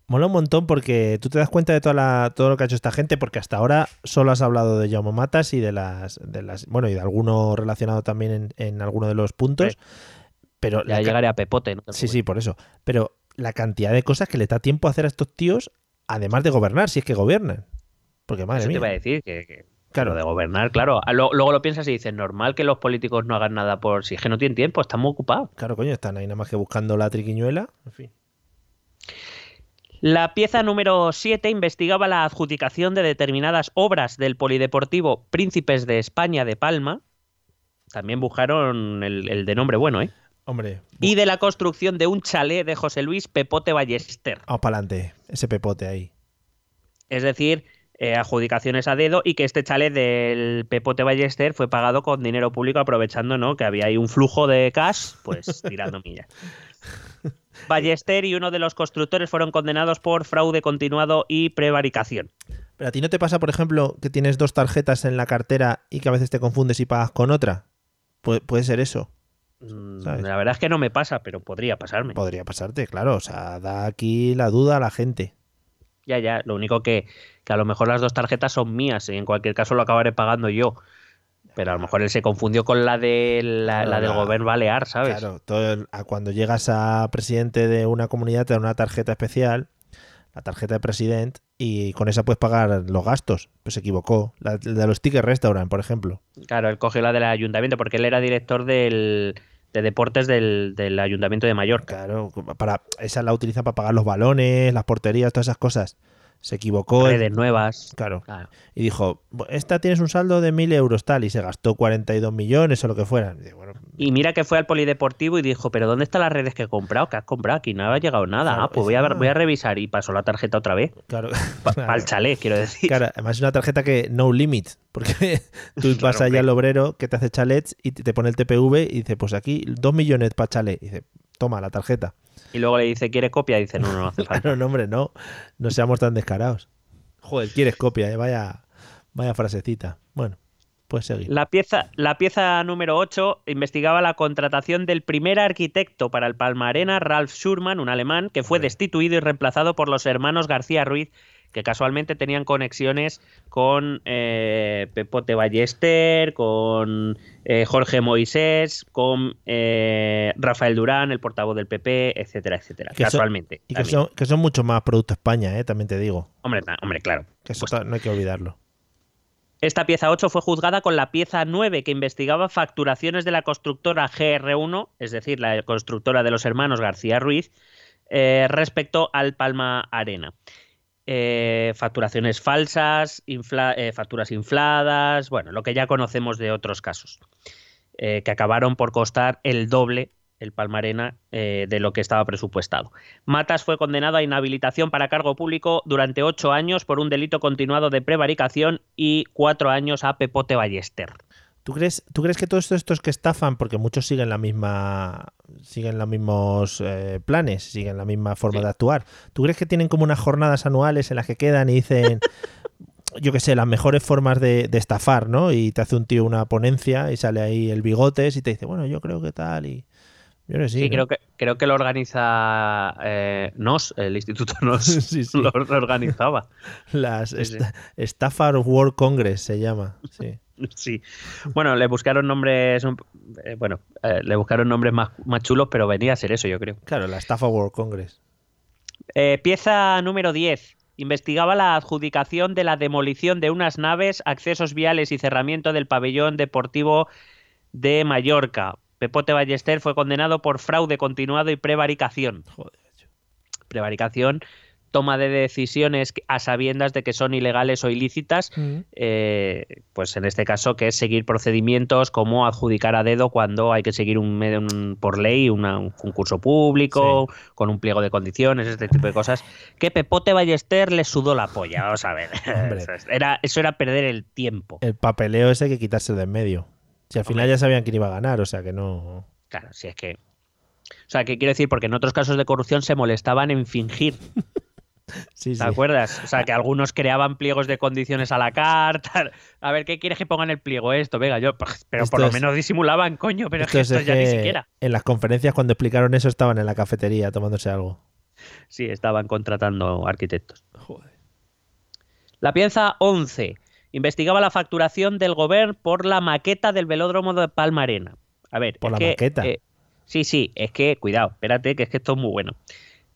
Mola un montón porque tú te das cuenta de toda la, todo lo que ha hecho esta gente, porque hasta ahora solo has hablado de Jaume Matas y de las, de las bueno, y de alguno relacionado también en, en alguno de los puntos. Sí. Pero Ya llegaré a Pepote. no te Sí, sí, por eso. Pero la cantidad de cosas que le da tiempo a hacer a estos tíos, además de gobernar, si es que gobiernan. Porque madre Eso te mía. iba a decir, que, que- Claro. lo de gobernar, claro. Lo- luego lo piensas y dices, normal que los políticos no hagan nada por si es que no tienen tiempo, están muy ocupados. Claro, coño, están ahí nada más que buscando la triquiñuela. En fin. La pieza número 7 investigaba la adjudicación de determinadas obras del Polideportivo Príncipes de España de Palma. También buscaron el, el de nombre bueno, ¿eh? Hombre, Y de la construcción de un chalet de José Luis Pepote Ballester. vamos para adelante. Ese pepote ahí. Es decir, eh, adjudicaciones a dedo y que este chalet del Pepote Ballester fue pagado con dinero público aprovechando ¿no? que había ahí un flujo de cash, pues tirando millas. Ballester y uno de los constructores fueron condenados por fraude continuado y prevaricación. Pero a ti no te pasa, por ejemplo, que tienes dos tarjetas en la cartera y que a veces te confundes y pagas con otra. Pu- puede ser eso. Mm, ¿Sabes? La verdad es que no me pasa, pero podría pasarme. Podría pasarte, claro. O sea, da aquí la duda a la gente. Ya, ya. Lo único que, que a lo mejor las dos tarjetas son mías y en cualquier caso lo acabaré pagando yo. Pero a lo mejor él se confundió con la de la, Claro, la del la- gobierno balear, ¿sabes? Claro, todo cuando llegas a presidente de una comunidad te dan una tarjeta especial, la tarjeta de presidente, y con esa puedes pagar los gastos. Pues se equivocó. La, la de los tickets restaurant, por ejemplo. Claro, él cogió la del ayuntamiento porque él era director del, de deportes del, del ayuntamiento de Mallorca. Claro, para, esa la utilizan para pagar los balones, las porterías, todas esas cosas. Se equivocó. Redes nuevas. Claro. Claro. Y dijo, esta tienes un saldo de mil euros tal, y se gastó 42 millones o lo que fuera. Y dice, bueno, Y mira que fue al polideportivo y dijo, pero ¿dónde están las redes que he comprado? ¿Qué has comprado? Aquí no ha llegado nada. Claro, ah, pues voy a, voy a revisar y pasó la tarjeta otra vez. claro. El chalet, quiero decir. Claro, además es una tarjeta que no limit, porque tú vas allá al obrero que te hace chalets y te pone el TPV y dice, pues aquí dos millones para chalet. Y dice, toma la tarjeta. Y luego le dice, ¿quiere copia? Y dice, no, no, no hace falta. Claro, no, hombre, no, no seamos tan descarados. Joder, quieres copia, ¿eh? vaya, vaya frasecita. Bueno, puedes seguir. La pieza, la pieza número 8 investigaba la contratación del primer arquitecto para el Palma Arena, Ralf Schurman, un alemán, que fue destituido y reemplazado por los hermanos García Ruiz, que casualmente tenían conexiones con eh, Pepote Ballester, con eh, Jorge Moisés, con eh, Rafael Durán, el portavoz del PP, etcétera, etcétera. Que casualmente. Y que son, que son mucho más Producto España, ¿eh? también te digo. Hombre, na- hombre, claro. Que eso no hay que olvidarlo. Esta pieza 8 fue juzgada con la pieza 9 que investigaba facturaciones de la constructora GR1, es decir, la constructora de los hermanos García Ruiz, respecto al Palma Arena. Eh, facturaciones falsas, eh, facturas infladas, bueno, lo que ya conocemos de otros casos, eh, que acabaron por costar el doble el Palmarena de lo que estaba presupuestado. Matas fue condenado a inhabilitación para cargo público durante ocho años por un delito continuado de prevaricación y cuatro años a Pepote Ballester. ¿Tú crees, ¿Tú crees que todos estos que estafan, porque muchos siguen la misma, siguen los mismos eh, planes, siguen la misma forma de actuar, ¿tú crees que tienen como unas jornadas anuales en las que quedan y dicen, yo qué sé, las mejores formas de, estafar, ¿no? Y te hace un tío una ponencia y sale ahí el bigotes y te dice, bueno, yo creo que tal y... Yo sí, creo que creo que lo organiza eh, NOS, el Instituto NOS sí, sí. Lo, organizaba. Las Staffar World Congress se llama, sí. Sí. Bueno, le buscaron nombres. Eh, bueno, eh, le buscaron nombres más, chulos, pero venía a ser eso, yo creo. Claro, la estafa World Congress. Eh, pieza número 10. Investigaba la adjudicación de la demolición de unas naves, accesos viales y cerramiento del pabellón deportivo de Mallorca. Pepote Ballester fue condenado por fraude continuado y prevaricación. Joder. Prevaricación toma de decisiones a sabiendas de que son ilegales o ilícitas, eh, pues en este caso que es seguir procedimientos como adjudicar a dedo cuando hay que seguir un, por ley un concurso público, con un pliego de condiciones, este tipo de cosas, que Pepote Ballester le sudó la polla, vamos a ver. era, eso era perder el tiempo. El papeleo ese hay que quitarse de en medio. Si al final ya sabían quién iba a ganar, o sea que no... Claro, si es que... O sea, ¿qué quiero decir? Porque en otros casos de corrupción se molestaban en fingir ¿Te acuerdas? O sea, que algunos creaban pliegos de condiciones a la carta. A ver, ¿qué quieres que ponga en el pliego esto? Venga, yo. Pues, pero por lo menos disimulaban, coño, pero esto, esto ya ni siquiera. En las conferencias, cuando explicaron eso, estaban en la cafetería tomándose algo. Sí, estaban contratando arquitectos. Joder. La pieza 11. Investigaba la facturación del gobierno por la maqueta del velódromo de Palmarena. A ver. Por la maqueta. Eh, sí, sí, es que, cuidado, espérate, que es que esto es muy bueno.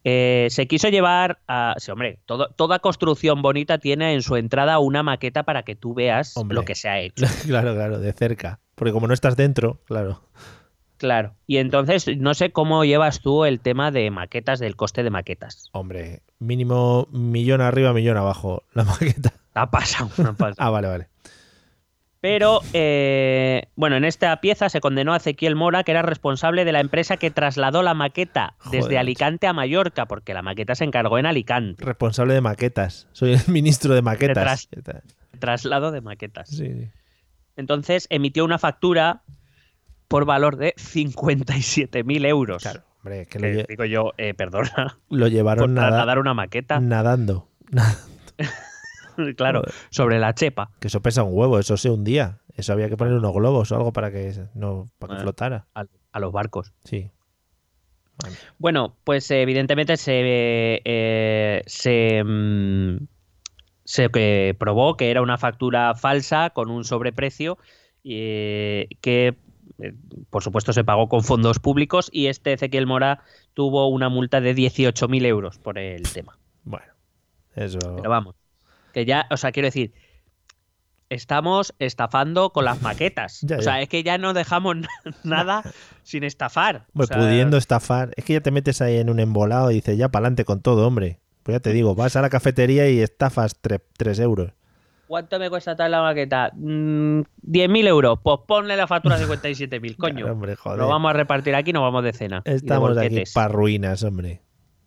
Eh, se quiso llevar a. Sí, hombre, toda construcción bonita tiene en su entrada una maqueta para que tú veas lo que se ha hecho. claro, claro, de cerca. Porque como no estás dentro, claro. Claro. Y entonces, no sé cómo llevas tú el tema de maquetas, del coste de maquetas. Hombre, mínimo millón arriba, millón abajo, la maqueta. Ha pasado, ha pasado. ah, vale, vale. Pero, eh, bueno, en esta pieza se condenó a Ezequiel Mora, que era responsable de la empresa que trasladó la maqueta desde Alicante a Mallorca, porque la maqueta se encargó en Alicante. Responsable de maquetas. Soy el ministro de maquetas. traslado de maquetas. Sí. Entonces emitió una factura por valor de 57.000 euros. Claro, hombre, que, lo digo yo, eh, perdona. Lo llevaron a trasladar una maqueta. Nadando. claro, sobre la chepa. Que eso pesa un huevo, eso se un día. Eso había que poner unos globos o algo para que no para que flotara. A, los barcos. Sí. Bueno, pues evidentemente se, eh, se, mm, se probó que era una factura falsa con un sobreprecio que eh, por supuesto se pagó con fondos públicos y este Ezequiel Mora tuvo una multa de 18.000 euros por el tema. Bueno, eso... Pero vamos, que ya, o sea, quiero decir, estamos estafando con las maquetas. o sea, es que ya no dejamos nada sin estafar. pudiendo estafar. Es que ya te metes ahí en un embolado y dices, ya para adelante con todo, hombre. Pues ya te digo, vas a la cafetería y estafas 3 euros. ¿Cuánto me cuesta tal la maqueta? 10.000 mm, euros. Pues ponle la factura 57.000, coño. hombre, joder. Lo vamos a repartir aquí, nos vamos de cena. Estamos de aquí para ruinas, hombre.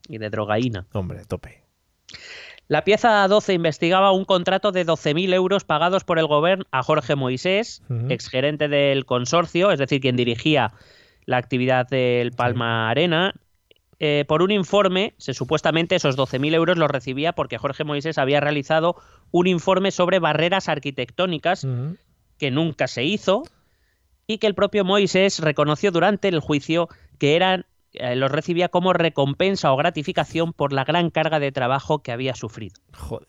Y de drogaína. Hombre, tope. La pieza 12 investigaba un contrato de 12.000 euros pagados por el gobierno a Jorge Moisés, exgerente del consorcio, es decir, quien dirigía la actividad del Palma Arena. Eh, por un informe, se, supuestamente esos 12.000 euros los recibía porque Jorge Moisés había realizado un informe sobre barreras arquitectónicas que nunca se hizo y que el propio Moisés reconoció durante el juicio que eran eh, los recibía como recompensa o gratificación por la gran carga de trabajo que había sufrido. Joder,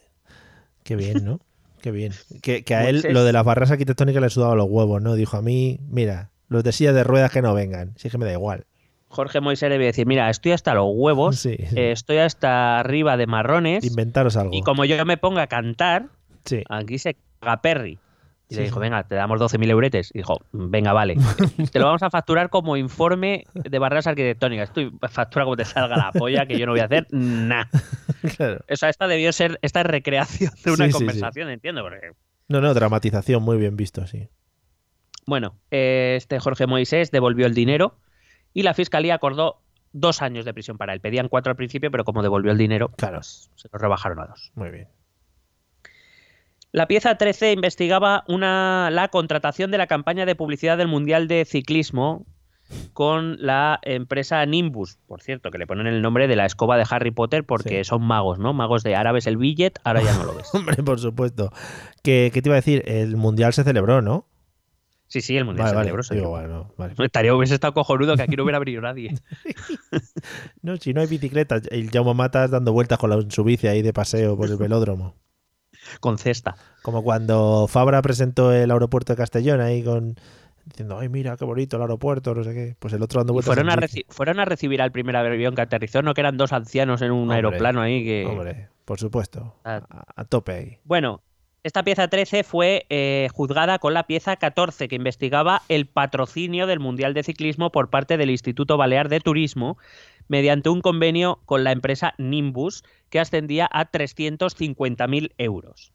qué bien, ¿no? qué bien. Que, a él lo de las barras arquitectónicas le sudaba los huevos, ¿no? Dijo a mí, mira, los de silla de ruedas que no vengan, sí que me da igual. Jorge Moisés debe decir, mira, estoy hasta los huevos, eh, estoy hasta arriba de marrones. Inventaros algo. Y como yo me ponga a cantar, aquí se caga Perry. Y le dijo, venga, te damos 12.000 euretes. Y dijo, venga, vale. te lo vamos a facturar como informe de barreras arquitectónicas. Tú factura como te salga la polla, que yo no voy a hacer nada. O sea, esta debió ser, esta es recreación de una conversación, entiendo. Porque... No, no, dramatización, muy bien visto, sí. Bueno, este Jorge Moisés devolvió el dinero y la fiscalía acordó dos años de prisión para él. Pedían cuatro al principio, pero como devolvió el dinero, claro. Pues, se lo rebajaron a dos. Muy bien. La pieza 13 investigaba una, la contratación de la campaña de publicidad del Mundial de Ciclismo con la empresa Nimbus, por cierto, que le ponen el nombre de la escoba de Harry Potter porque son magos, ¿no? Magos de árabes el billet, ahora ya no lo ves. Hombre, por supuesto. ¿Qué, ¿Qué, te iba a decir? El Mundial se celebró, ¿no? Sí, sí, el Mundial se celebró. Digo, bueno, vale. Estaría, hubiese estado cojonudo que aquí no hubiera venido nadie. no, si no hay bicicletas, el Jaume Matas dando vueltas con la, su bici ahí de paseo por el velódromo con cesta. Como cuando Fabra presentó el aeropuerto de Castellón ahí con diciendo, ay, mira, qué bonito el aeropuerto, no sé qué. Pues el otro dando vueltas. Fueron, a, fueron a recibir al primer avión que aterrizó, no que eran dos ancianos en un aeroplano ahí que. Hombre, por supuesto. A, tope ahí. Bueno, esta pieza 13 fue eh, juzgada con la pieza 14, que investigaba el patrocinio del Mundial de Ciclismo por parte del Instituto Balear de Turismo mediante un convenio con la empresa Nimbus que ascendía a 350.000 euros.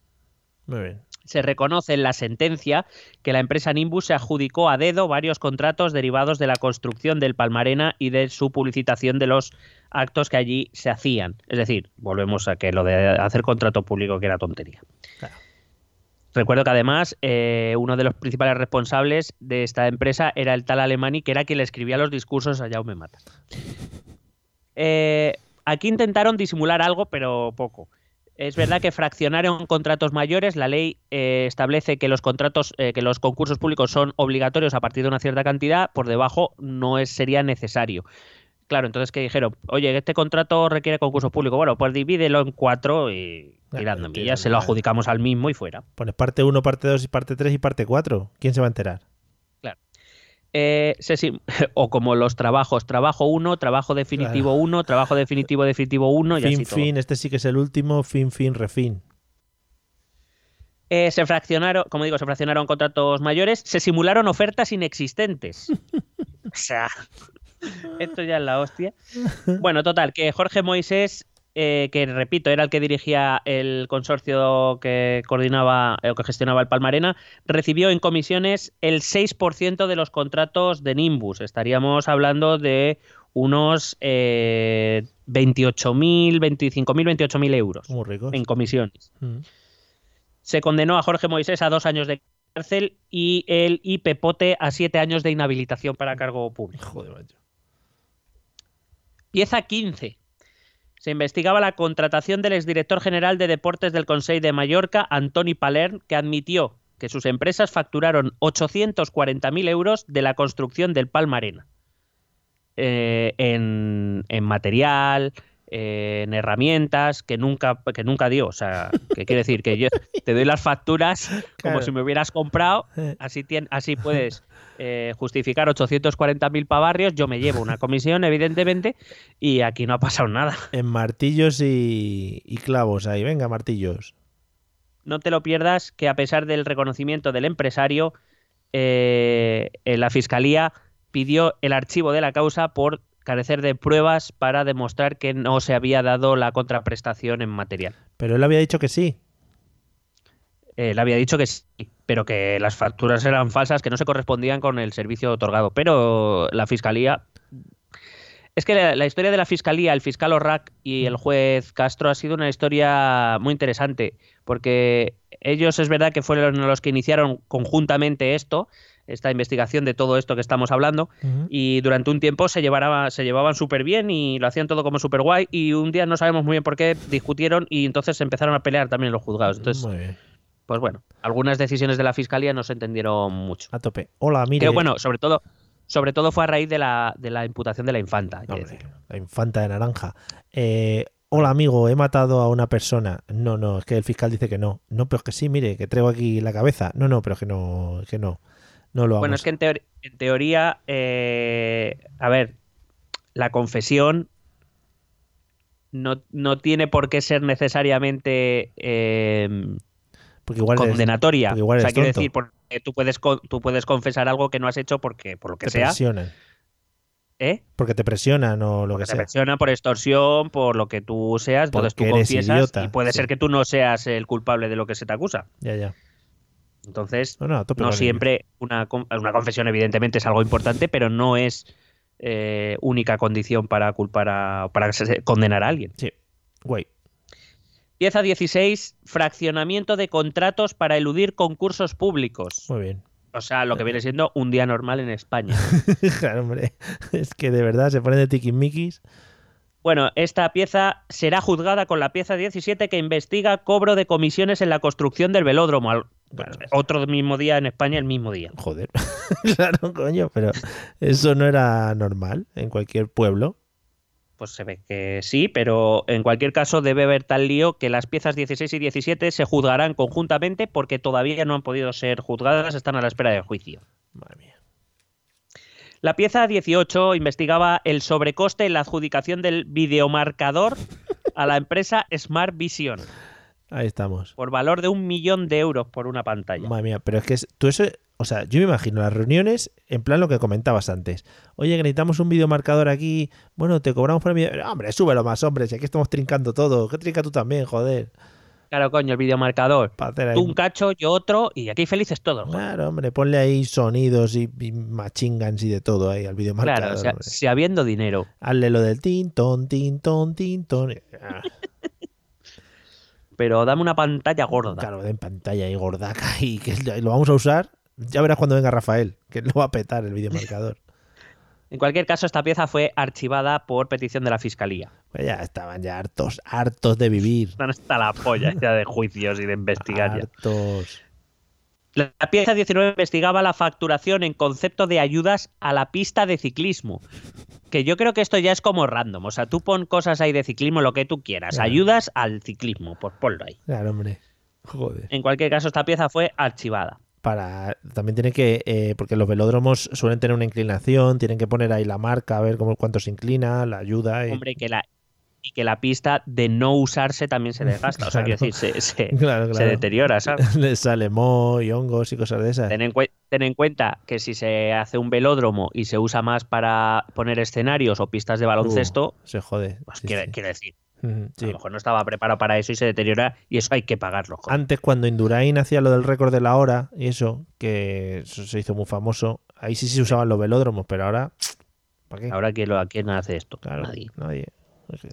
Muy bien. Se reconoce en la sentencia que la empresa Nimbus se adjudicó a dedo varios contratos derivados de la construcción del Palmarena y de su publicitación de los actos que allí se hacían. Es decir, volvemos a que lo de hacer contrato público que era tontería. Recuerdo que además eh, uno de los principales responsables de esta empresa era el tal Alemani, que era quien le escribía los discursos a Jaume Mata. Eh, aquí intentaron disimular algo, pero poco. Es verdad que fraccionaron contratos mayores. La ley eh, establece que los contratos, eh, que los concursos públicos son obligatorios a partir de una cierta cantidad. Por debajo no es, sería necesario. Claro, entonces que dijeron, oye, este contrato requiere concurso público. Bueno, pues divídelo en cuatro y tirando. ya se lo adjudicamos al mismo y fuera. Pones parte 1, parte 2 y parte 3 y parte 4. ¿Quién se va a enterar? Eh, o como los trabajos, trabajo 1, trabajo definitivo 1, trabajo definitivo definitivo 1 y fin, fin, este sí que es el último, fin, fin, refin. Eh, se fraccionaron, como digo, se fraccionaron contratos mayores, se simularon ofertas inexistentes. o sea, esto ya es la hostia. Bueno, total, que Jorge Moisés eh, que repito, era el que dirigía el consorcio que coordinaba o que gestionaba el Palmarena, recibió en comisiones el 6% de los contratos de Nimbus. Estaríamos hablando de unos eh, 28.000, 25.000, 28.000 euros en comisiones. Mm. Se condenó a Jorge Moisés a dos años de cárcel y el IPPOTE a siete años de inhabilitación para cargo público. Joder, Pieza 15 se investigaba la contratación del exdirector general de deportes del Consejo de Mallorca, Antoni Palern, que admitió que sus empresas facturaron 840.000 euros de la construcción del Palmarena. Eh, en, en, material, en herramientas que nunca, que nunca dio. O sea, que quiere decir que yo te doy las facturas como si me hubieras comprado, así, así puedes eh, justificar 840.000 pavarrios, yo me llevo una comisión, evidentemente, y aquí no ha pasado nada. En martillos y, clavos ahí, venga, martillos. No te lo pierdas que a pesar del reconocimiento del empresario, eh, la Fiscalía pidió el archivo de la causa por carecer de pruebas para demostrar que no se había dado la contraprestación en material. Pero él había dicho que sí. Él había dicho que sí, pero que las facturas eran falsas, que no se correspondían con el servicio otorgado. Pero la fiscalía. Es que la, historia de la fiscalía, el fiscal Orrac y el juez Castro ha sido una historia muy interesante, porque ellos es verdad que fueron los que iniciaron conjuntamente esto, esta investigación de todo esto que estamos hablando y durante un tiempo se, se llevaban súper bien y lo hacían todo como súper guay y un día no sabemos muy bien por qué discutieron y entonces empezaron a pelear también los juzgados. Entonces, pues bueno, algunas decisiones de la fiscalía no se entendieron mucho. A tope. Hola, mire. Pero bueno, sobre todo, sobre todo fue a raíz de la, de la imputación de la infanta. la infanta de naranja. Eh, hola amigo, he matado a una persona. No, no, es que el fiscal dice que no. No, pero es que sí, mire, que traigo aquí la cabeza. No, no, pero es que no, que no. No lo Bueno, es que en, teoría, eh, a ver, la confesión no, no, tiene por qué ser necesariamente eh, Porque igual eres- condenatoria. porque igual o sea, quiero decir, porque tú puedes, tú puedes confesar algo que no has hecho porque, por lo que te sea, presionan. ¿eh? Porque te presionan o lo Porque que te sea. presiona por extorsión, por lo que tú seas, entonces tú Porque confiesas idiota, y puede sí. ser que tú no seas el culpable de lo que se te acusa. Ya, ya. Entonces, No, a siempre una, una confesión evidentemente es algo importante, pero no es eh, única condición para culpar a, para condenar a alguien. Sí. Güey. Pieza 16, fraccionamiento de contratos para eludir concursos públicos. Muy bien. O sea, lo que viene siendo un día normal en España. claro, hombre. Es que de verdad se ponen de tiquismiquis. Bueno, esta pieza será juzgada con la pieza 17 que investiga cobro de comisiones en la construcción del velódromo. Claro. Otro mismo día en España, el mismo día. Joder. claro, coño, pero eso no era normal en cualquier pueblo. Pues se ve que sí, pero en cualquier caso debe haber tal lío que las piezas 16 y 17 se juzgarán conjuntamente porque todavía no han podido ser juzgadas, están a la espera de juicio. Madre mía. La pieza 18 investigaba el sobrecoste en la adjudicación del videomarcador a la empresa Smart Vision Ahí estamos. por valor de un millón de euros por una pantalla. Madre mía, pero es que es- tú eso, o sea, yo me imagino las reuniones en plan lo que comentabas antes. Oye, que necesitamos un videomarcador aquí. Bueno, te cobramos por el video. No, hombre, súbelo más, hombre, si aquí estamos trincando todo. ¿Qué trinca tú también, joder? Claro, coño, el videomarcador. Tú un cacho, yo otro, y aquí felices todos. joder. Claro, hombre, ponle ahí sonidos y, y machingans y de todo ahí al videomarcador. Claro, o sea, si habiendo dinero. Hazle lo del tintón, tintón, tintón. Ah, Pero dame una pantalla gorda. Claro, en pantalla y gordaca y que lo vamos a usar. Ya verás cuando venga Rafael, que lo va a petar el videomarcador. En cualquier caso, esta pieza fue archivada por petición de la fiscalía. Pues ya estaban ya hartos, hartos de vivir. Están hasta la polla ya de juicios y de investigar. Hartos. La pieza 19 investigaba la facturación en concepto de ayudas a la pista de ciclismo. Que yo creo que esto ya es como random. O sea, tú pon cosas ahí de ciclismo, lo que tú quieras. Claro. Ayudas al ciclismo, pues ponlo ahí. Claro, hombre. Joder. En cualquier caso, esta pieza fue archivada. Para, también tiene que, eh, porque los velódromos suelen tener una inclinación, tienen que poner ahí la marca, a ver cómo, cuánto se inclina, la ayuda. Y... Hombre, que la, y que la pista de no usarse también se desgasta. O sea, Claro. quiero decir, se, se- Claro, se claro. deteriora, ¿sabes? Le sale moho y hongos y cosas de esas. Ten en, ten en cuenta que si se hace un velódromo y se usa más para poner escenarios o pistas de baloncesto, Uh, se jode. pues sí, quiere, sí. quiere decir, a lo mejor no estaba preparado para eso y se deteriora y eso hay que pagarlo. joder. Antes, cuando Indurain hacía lo del récord de la hora y eso, que eso se hizo muy famoso, ahí sí se usaban los velódromos, pero ahora. ¿Para qué? Ahora, ¿quién, lo, ¿quién hace esto? claro, Nadie. nadie. Es que-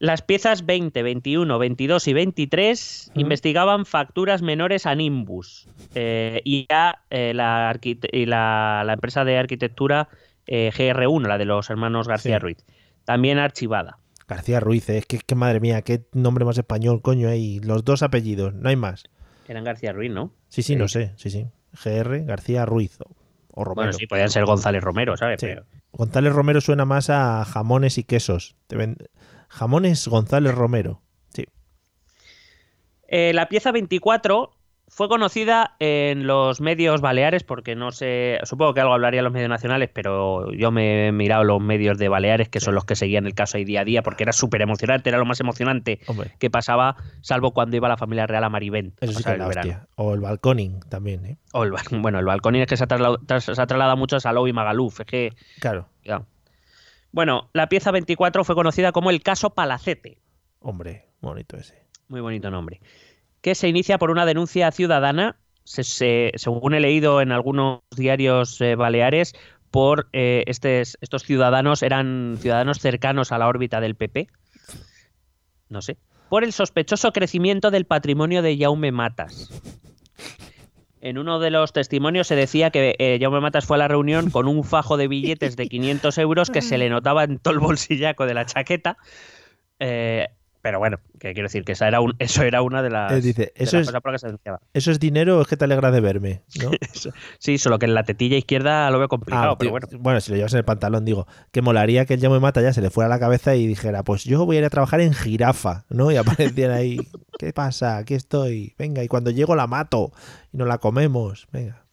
Las piezas 20, 21, 22 y 23 Ujú. investigaban facturas menores a Nimbus eh, y a eh, la, arquite- y la, la empresa de arquitectura eh, GR1, la de los hermanos García Sí. Ruiz, también archivada. García Ruiz, eh, es que, que madre mía, qué nombre más español, coño, hay los dos apellidos, no hay más. Eran García Ruiz, ¿no? Sí, sí, no sé, sí, sí. GR, García Ruiz o, o Romero. Bueno, sí, podían ser González Romero, ¿sabes? Sí. Pero- González Romero suena más a jamones y quesos. Te ven- Jamones González Romero. Sí. Eh, la pieza 24 fue conocida en los medios baleares porque no sé, supongo que algo hablaría los medios nacionales, pero yo me he mirado los medios de Baleares, que son los que seguían el caso ahí día a día, porque era súper emocionante, era lo más emocionante Hombre, que pasaba, salvo cuando iba la familia real a Marivent. eso sí que la verano. O el balconing también, ¿eh? O el, bueno, el balcón es que se ha trasladado, tras- se ha trasladado mucho a Salou y Magaluf. Es que, Claro. Bueno, la pieza 24 fue conocida como el caso Palacete. Hombre, bonito ese. Muy bonito nombre. Que se inicia por una denuncia ciudadana, se- se- según he leído en algunos diarios eh, baleares, por eh, estos ciudadanos, eran ciudadanos cercanos a la órbita del PP. No sé. Por el sospechoso crecimiento del patrimonio de Jaume Matas. En uno de los testimonios se decía que eh, Jaume Matas fue a la reunión con un fajo de billetes de 500 euros que se le notaba en todo el bolsillaco de la chaqueta. Eh, pero bueno, que quiero decir que esa era un, eso era una de las, Eh, dice, de eso las es- cosas por las que se denunciaba. ¿Eso es dinero o es que te alegra de verme? ¿no? Sí, solo que en la tetilla izquierda lo veo complicado, Ah, pero tío, bueno. si lo llevas en el pantalón, digo, que molaría que el llamo mata ya se le fuera a la cabeza y dijera, pues yo voy a ir a trabajar en jirafa, ¿no? Y apareciera ahí, ¿qué pasa? Aquí estoy, venga, y cuando llego la mato y nos la comemos, venga.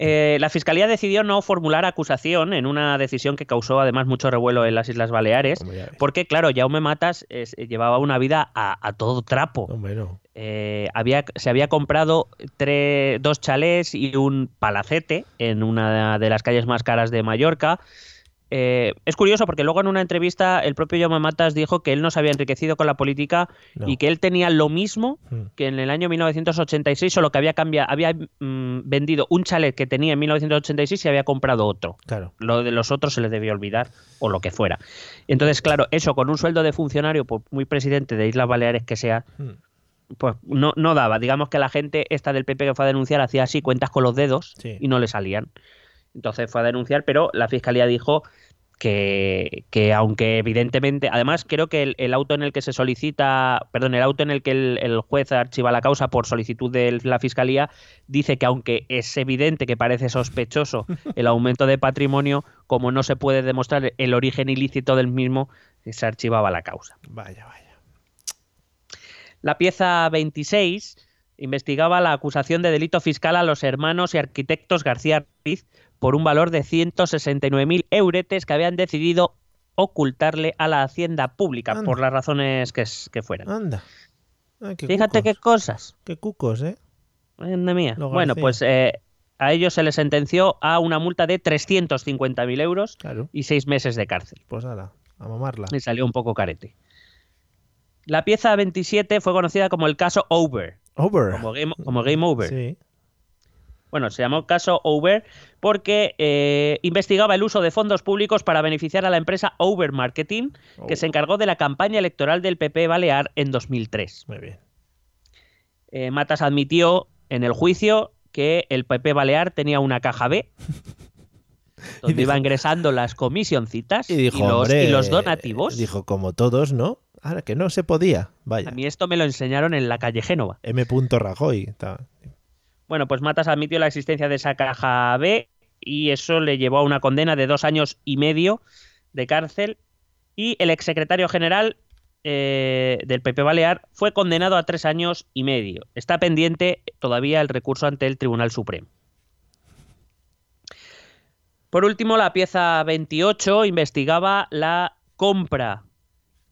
Eh, la fiscalía decidió no formular acusación en una decisión que causó además mucho revuelo en las Islas Baleares. Porque, claro, Jaume Matas es- llevaba una vida a, a todo trapo. Hombre, no. eh, había, se había comprado tres, dos chalés y un palacete en una de las calles más caras de Mallorca. Eh, es curioso porque luego en una entrevista el propio Jaume Matas dijo que él no se había enriquecido con la política No. y que él tenía lo mismo Mm. que en el año 1986, solo que había cambiado, había mm, vendido un chalet que tenía en 1986 y había comprado otro. Claro. Lo de los otros se les debió olvidar o lo que fuera. Entonces, claro, eso con un sueldo de funcionario, por muy presidente de Islas Baleares que sea, Mm. pues no, no daba. Digamos que la gente esta del PP que fue a denunciar hacía así cuentas con los dedos Sí. y no le salían. Entonces fue a denunciar, pero la fiscalía dijo que, que aunque evidentemente, además creo que el, el auto en el que se solicita, perdón, el auto en el que el, el juez archiva la causa por solicitud de la fiscalía, dice que aunque es evidente que parece sospechoso el aumento de patrimonio, como no se puede demostrar el origen ilícito del mismo, se archivaba la causa. Vaya, vaya. La pieza 26 investigaba la acusación de delito fiscal a los hermanos y arquitectos García Ruiz por un valor de 169.000 euretes que habían decidido ocultarle a la hacienda pública Anda. por las razones que, fueran. Anda. Ay, qué Fíjate qué cosas. Qué cucos, ¿eh? Anda mía. Bueno, pues eh, a ellos se les sentenció a una multa de 350.000 euros Claro. y seis meses de cárcel. Pues nada, a mamarla. Me salió un poco carete. La pieza 27 fue conocida como el caso Over, Over. como Game, como game Over. Sí. Bueno, se llamó caso Over porque eh, investigaba el uso de fondos públicos para beneficiar a la empresa Over Marketing, que Oh. se encargó de la campaña electoral del PP Balear en 2003. Muy bien. Eh, Matas admitió en el juicio que el PP Balear tenía una caja B donde dijo- iba ingresando las comisioncitas Y dijo, los, hombre, y los donativos. Dijo, como todos, ¿no? Ahora que no se podía. Vaya. A mí esto me lo enseñaron en la calle Génova. M. Rajoy. Está- Bueno, pues Matas admitió la existencia de esa caja B y eso le llevó a una condena de dos años y medio de cárcel. Y el exsecretario general eh, del PP Balear fue condenado a tres años y medio. Está pendiente todavía el recurso ante el Tribunal Supremo. Por último, la pieza 28 investigaba la compra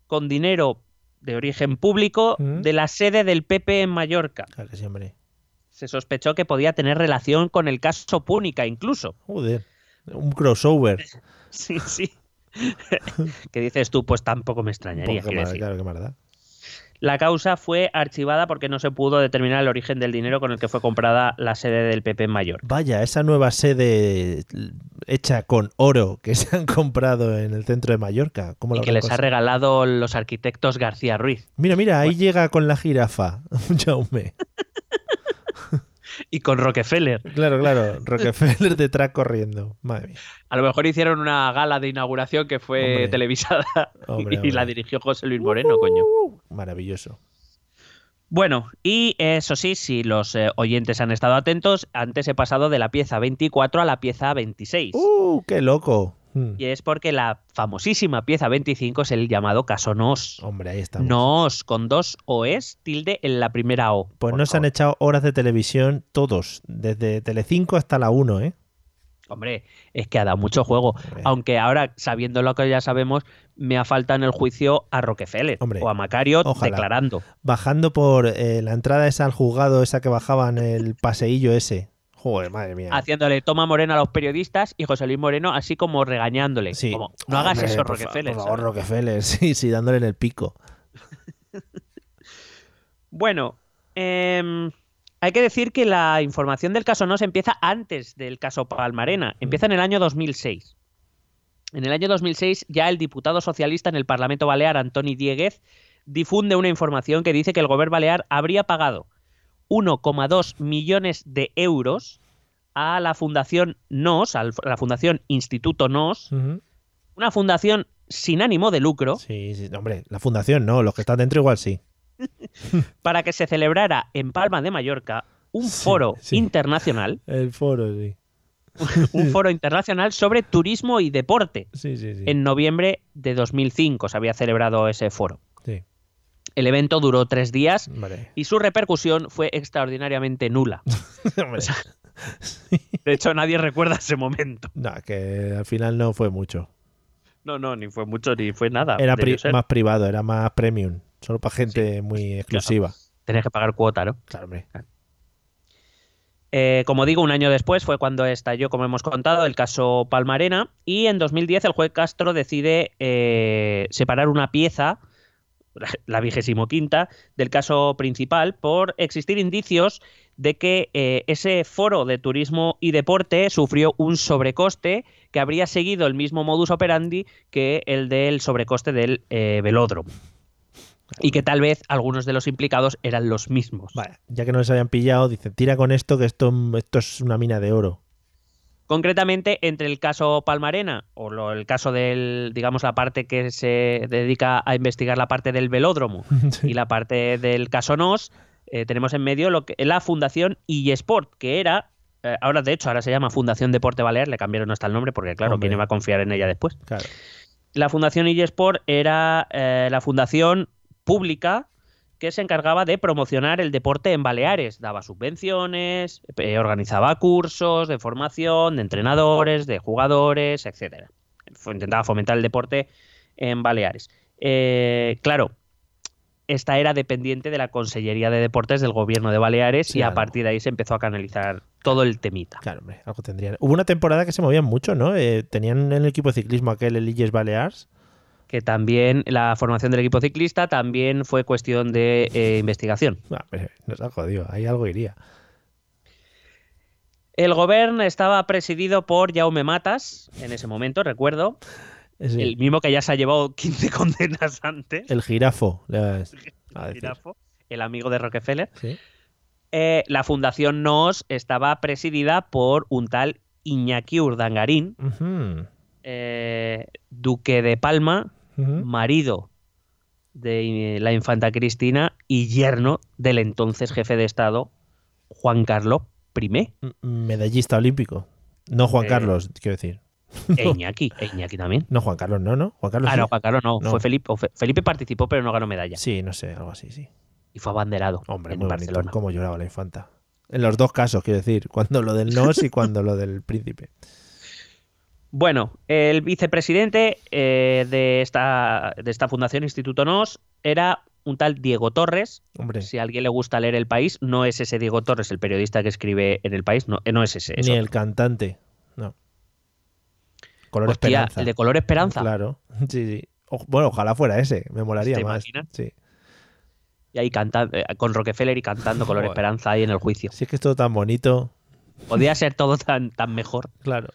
con dinero de origen público ¿Mm? de la sede del PP en Mallorca Claro que sí, hombre. Se sospechó que podía tener relación con el caso Púnica incluso. Joder. Un crossover. Sí, sí. ¿Qué dices tú? Pues tampoco me extrañaría. Madre, decir. claro, maldad. La causa fue archivada porque no se pudo determinar el origen del dinero con el que fue comprada la sede del PP en Mallorca. Vaya, esa nueva sede hecha con oro que se han comprado en el centro de Mallorca. ¿Cómo Y que les ha regalado los arquitectos García Ruiz. Mira, mira, ahí llega con la jirafa. Jaume. Y con Rockefeller. Claro, claro. Rockefeller detrás corriendo. Madre mía. A lo mejor hicieron una gala de inauguración que fue Hombre. televisada Hombre, y hombre. la dirigió José Luis Moreno, coño. Maravilloso. Bueno, y eso sí, si los eh, oyentes han estado atentos, antes he pasado de la pieza 24 a la pieza 26. ¡Uh, qué loco! Mm. Y es porque la famosísima pieza 25 es el llamado caso Nos. Hombre, ahí estamos. Nos, con dos OEs, tilde en la primera O. Pues por no se han echado horas de televisión todos, desde Telecinco hasta la 1, ¿eh? Hombre, es que ha dado mucho juego. Hombre. Aunque ahora, sabiendo lo que ya sabemos, me ha faltado en el juicio a Rockefeller Hombre, o a Macario ojalá. declarando. Bajando por eh, la entrada esa al juzgado, esa que bajaban el paseillo ese. Joder, madre mía. Haciéndole toma morena a los periodistas y José Luis Moreno así como regañándole. Sí. Como, no hagas Hombre, eso, por Rockefeller. Por favor, ¿sabes? Rockefeller, sí, sí, dándole en el pico. Bueno, em, hay que decir que la información del caso no se empieza antes del caso Palmarena, empieza en el año 2006. En el año 2006 ya el diputado socialista en el Parlamento Balear, Antoni Dieguez, difunde una información que dice que el gobierno balear habría pagado 1,2 millones de euros a la Fundación NOS, a la Fundación Instituto NOS, una fundación sin ánimo de lucro, Sí, sí, hombre, la fundación no, los que están dentro igual sí. para que se celebrara en Palma de Mallorca un Sí, foro sí. internacional, El foro, sí. un foro internacional sobre turismo y deporte. Sí, sí, sí. En noviembre de 2005 se había celebrado ese foro. El evento duró tres días y su repercusión fue extraordinariamente nula. De hecho, nadie recuerda ese momento. No, que al final no fue mucho. No, no, ni fue mucho ni fue nada. Era Debió pri- ser. más privado, era más premium. Solo para gente muy exclusiva. Tenés que pagar cuota, ¿no? Claro, hombre. Eh, como digo, un año después fue cuando estalló, como hemos contado, el caso Palmarena y en 2010 el juez Castro decide eh, separar una pieza, la vigésimo quinta, del caso principal por existir indicios de que eh, ese foro de turismo y deporte sufrió un sobrecoste que habría seguido el mismo modus operandi que el del sobrecoste del velódromo y que tal vez algunos de los implicados eran los mismos. Ya que no les habían pillado, dicen, tira con esto, que esto, esto es una mina de oro. Concretamente, entre el caso Palmarena o lo, el caso del, digamos, la parte que se dedica a investigar la parte del velódromo y la parte del caso NOS, eh, tenemos en medio lo que, la Fundación eSport, que era, eh, ahora de hecho, ahora se llama Fundación Deporte Balear, le cambiaron hasta el nombre porque, claro, Hombre. ¿quién iba a confiar en ella después? Claro. La Fundación eSport era eh, la fundación pública que se encargaba de promocionar el deporte en Baleares. Daba subvenciones, eh, organizaba cursos de formación, de entrenadores, de jugadores, etcétera. Fue- Intentaba fomentar el deporte en Baleares. Eh, claro, esta era dependiente de la Consellería de Deportes del Gobierno de Baleares Sí, y a algo. partir de ahí se empezó a canalizar todo el temita. Claro, hombre, algo tendrían. Hubo una temporada que se movían mucho, ¿no? Eh, tenían en el equipo de ciclismo aquel, el Illes Balears. Que también la formación del equipo ciclista también fue cuestión de eh, investigación. Ah, pero nos ha jodido, ahí algo iría. El gobierno estaba presidido por Jaume Matas, en ese momento, recuerdo, Sí, el mismo que ya se ha llevado 15 condenas antes, el jirafo. a. Jirafo, el amigo de Rockefeller. Sí. Eh, la fundación NOS estaba presidida por un tal Iñaki Urdangarín, eh, duque de Palma, marido de la infanta Cristina y yerno del entonces jefe de Estado, Juan Carlos I. Medallista olímpico. No Juan Eh, Carlos, quiero decir. E Iñaki, e Iñaki también. No Juan Carlos, no, ¿no? Juan Carlos. Ah, sí. no, Juan Carlos no, No. fue Felipe. Felipe participó, pero no ganó medalla. Sí, no sé, algo así, sí. Y fue abanderado Hombre, en muy Barcelona. bonito. Cómo lloraba la infanta. En los dos casos, quiero decir. Cuando lo del nos y cuando lo del príncipe. Bueno, el vicepresidente eh, de, esta, de esta fundación, Instituto NOS, era un tal Diego Torres. Hombre, Si a alguien le gusta leer El País, no es ese Diego Torres, el periodista que escribe en El País, no, no es ese. es ni otro. el cantante. No. Color Hostia, Esperanza. el de Color Esperanza. Claro. Sí, sí. O- bueno, ojalá fuera ese. Me molaría ¿Te más. imaginas? Sí. Y ahí canta, eh, con Rockefeller y cantando Color. Esperanza ahí en el juicio. Si es que es todo tan bonito. Podía ser todo tan, tan mejor. Claro,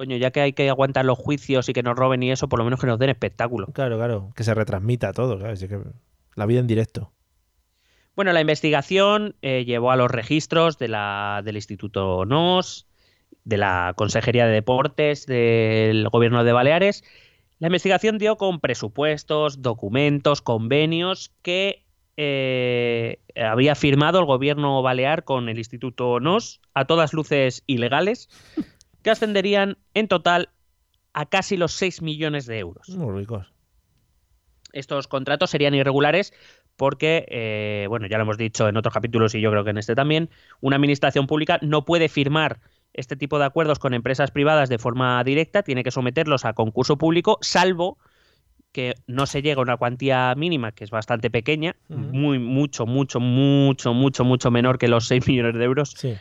Coño, ya que hay que aguantar los juicios y que nos roben y eso, por lo menos que nos den espectáculo. claro, claro. Que se retransmita todo, claro. si es que la vida en directo. Bueno, la investigación eh, llevó a los registros de la, del Instituto NOS, de la Consejería de Deportes del Gobierno de Baleares. La investigación dio con presupuestos, documentos, convenios que eh, había firmado el Gobierno Balear con el Instituto NOS, a todas luces ilegales, que ascenderían en total a casi los 6 millones de euros Muy ricos. estos contratos serían irregulares porque, eh, bueno, ya lo hemos dicho en otros capítulos y yo creo que en este también, una administración pública no puede firmar este tipo de acuerdos con empresas privadas de forma directa, tiene que someterlos a concurso público, salvo que no se llegue a una cuantía mínima, que es bastante pequeña, muy, mucho, mucho, mucho, mucho, mucho menor que los 6 millones de euros, Sí.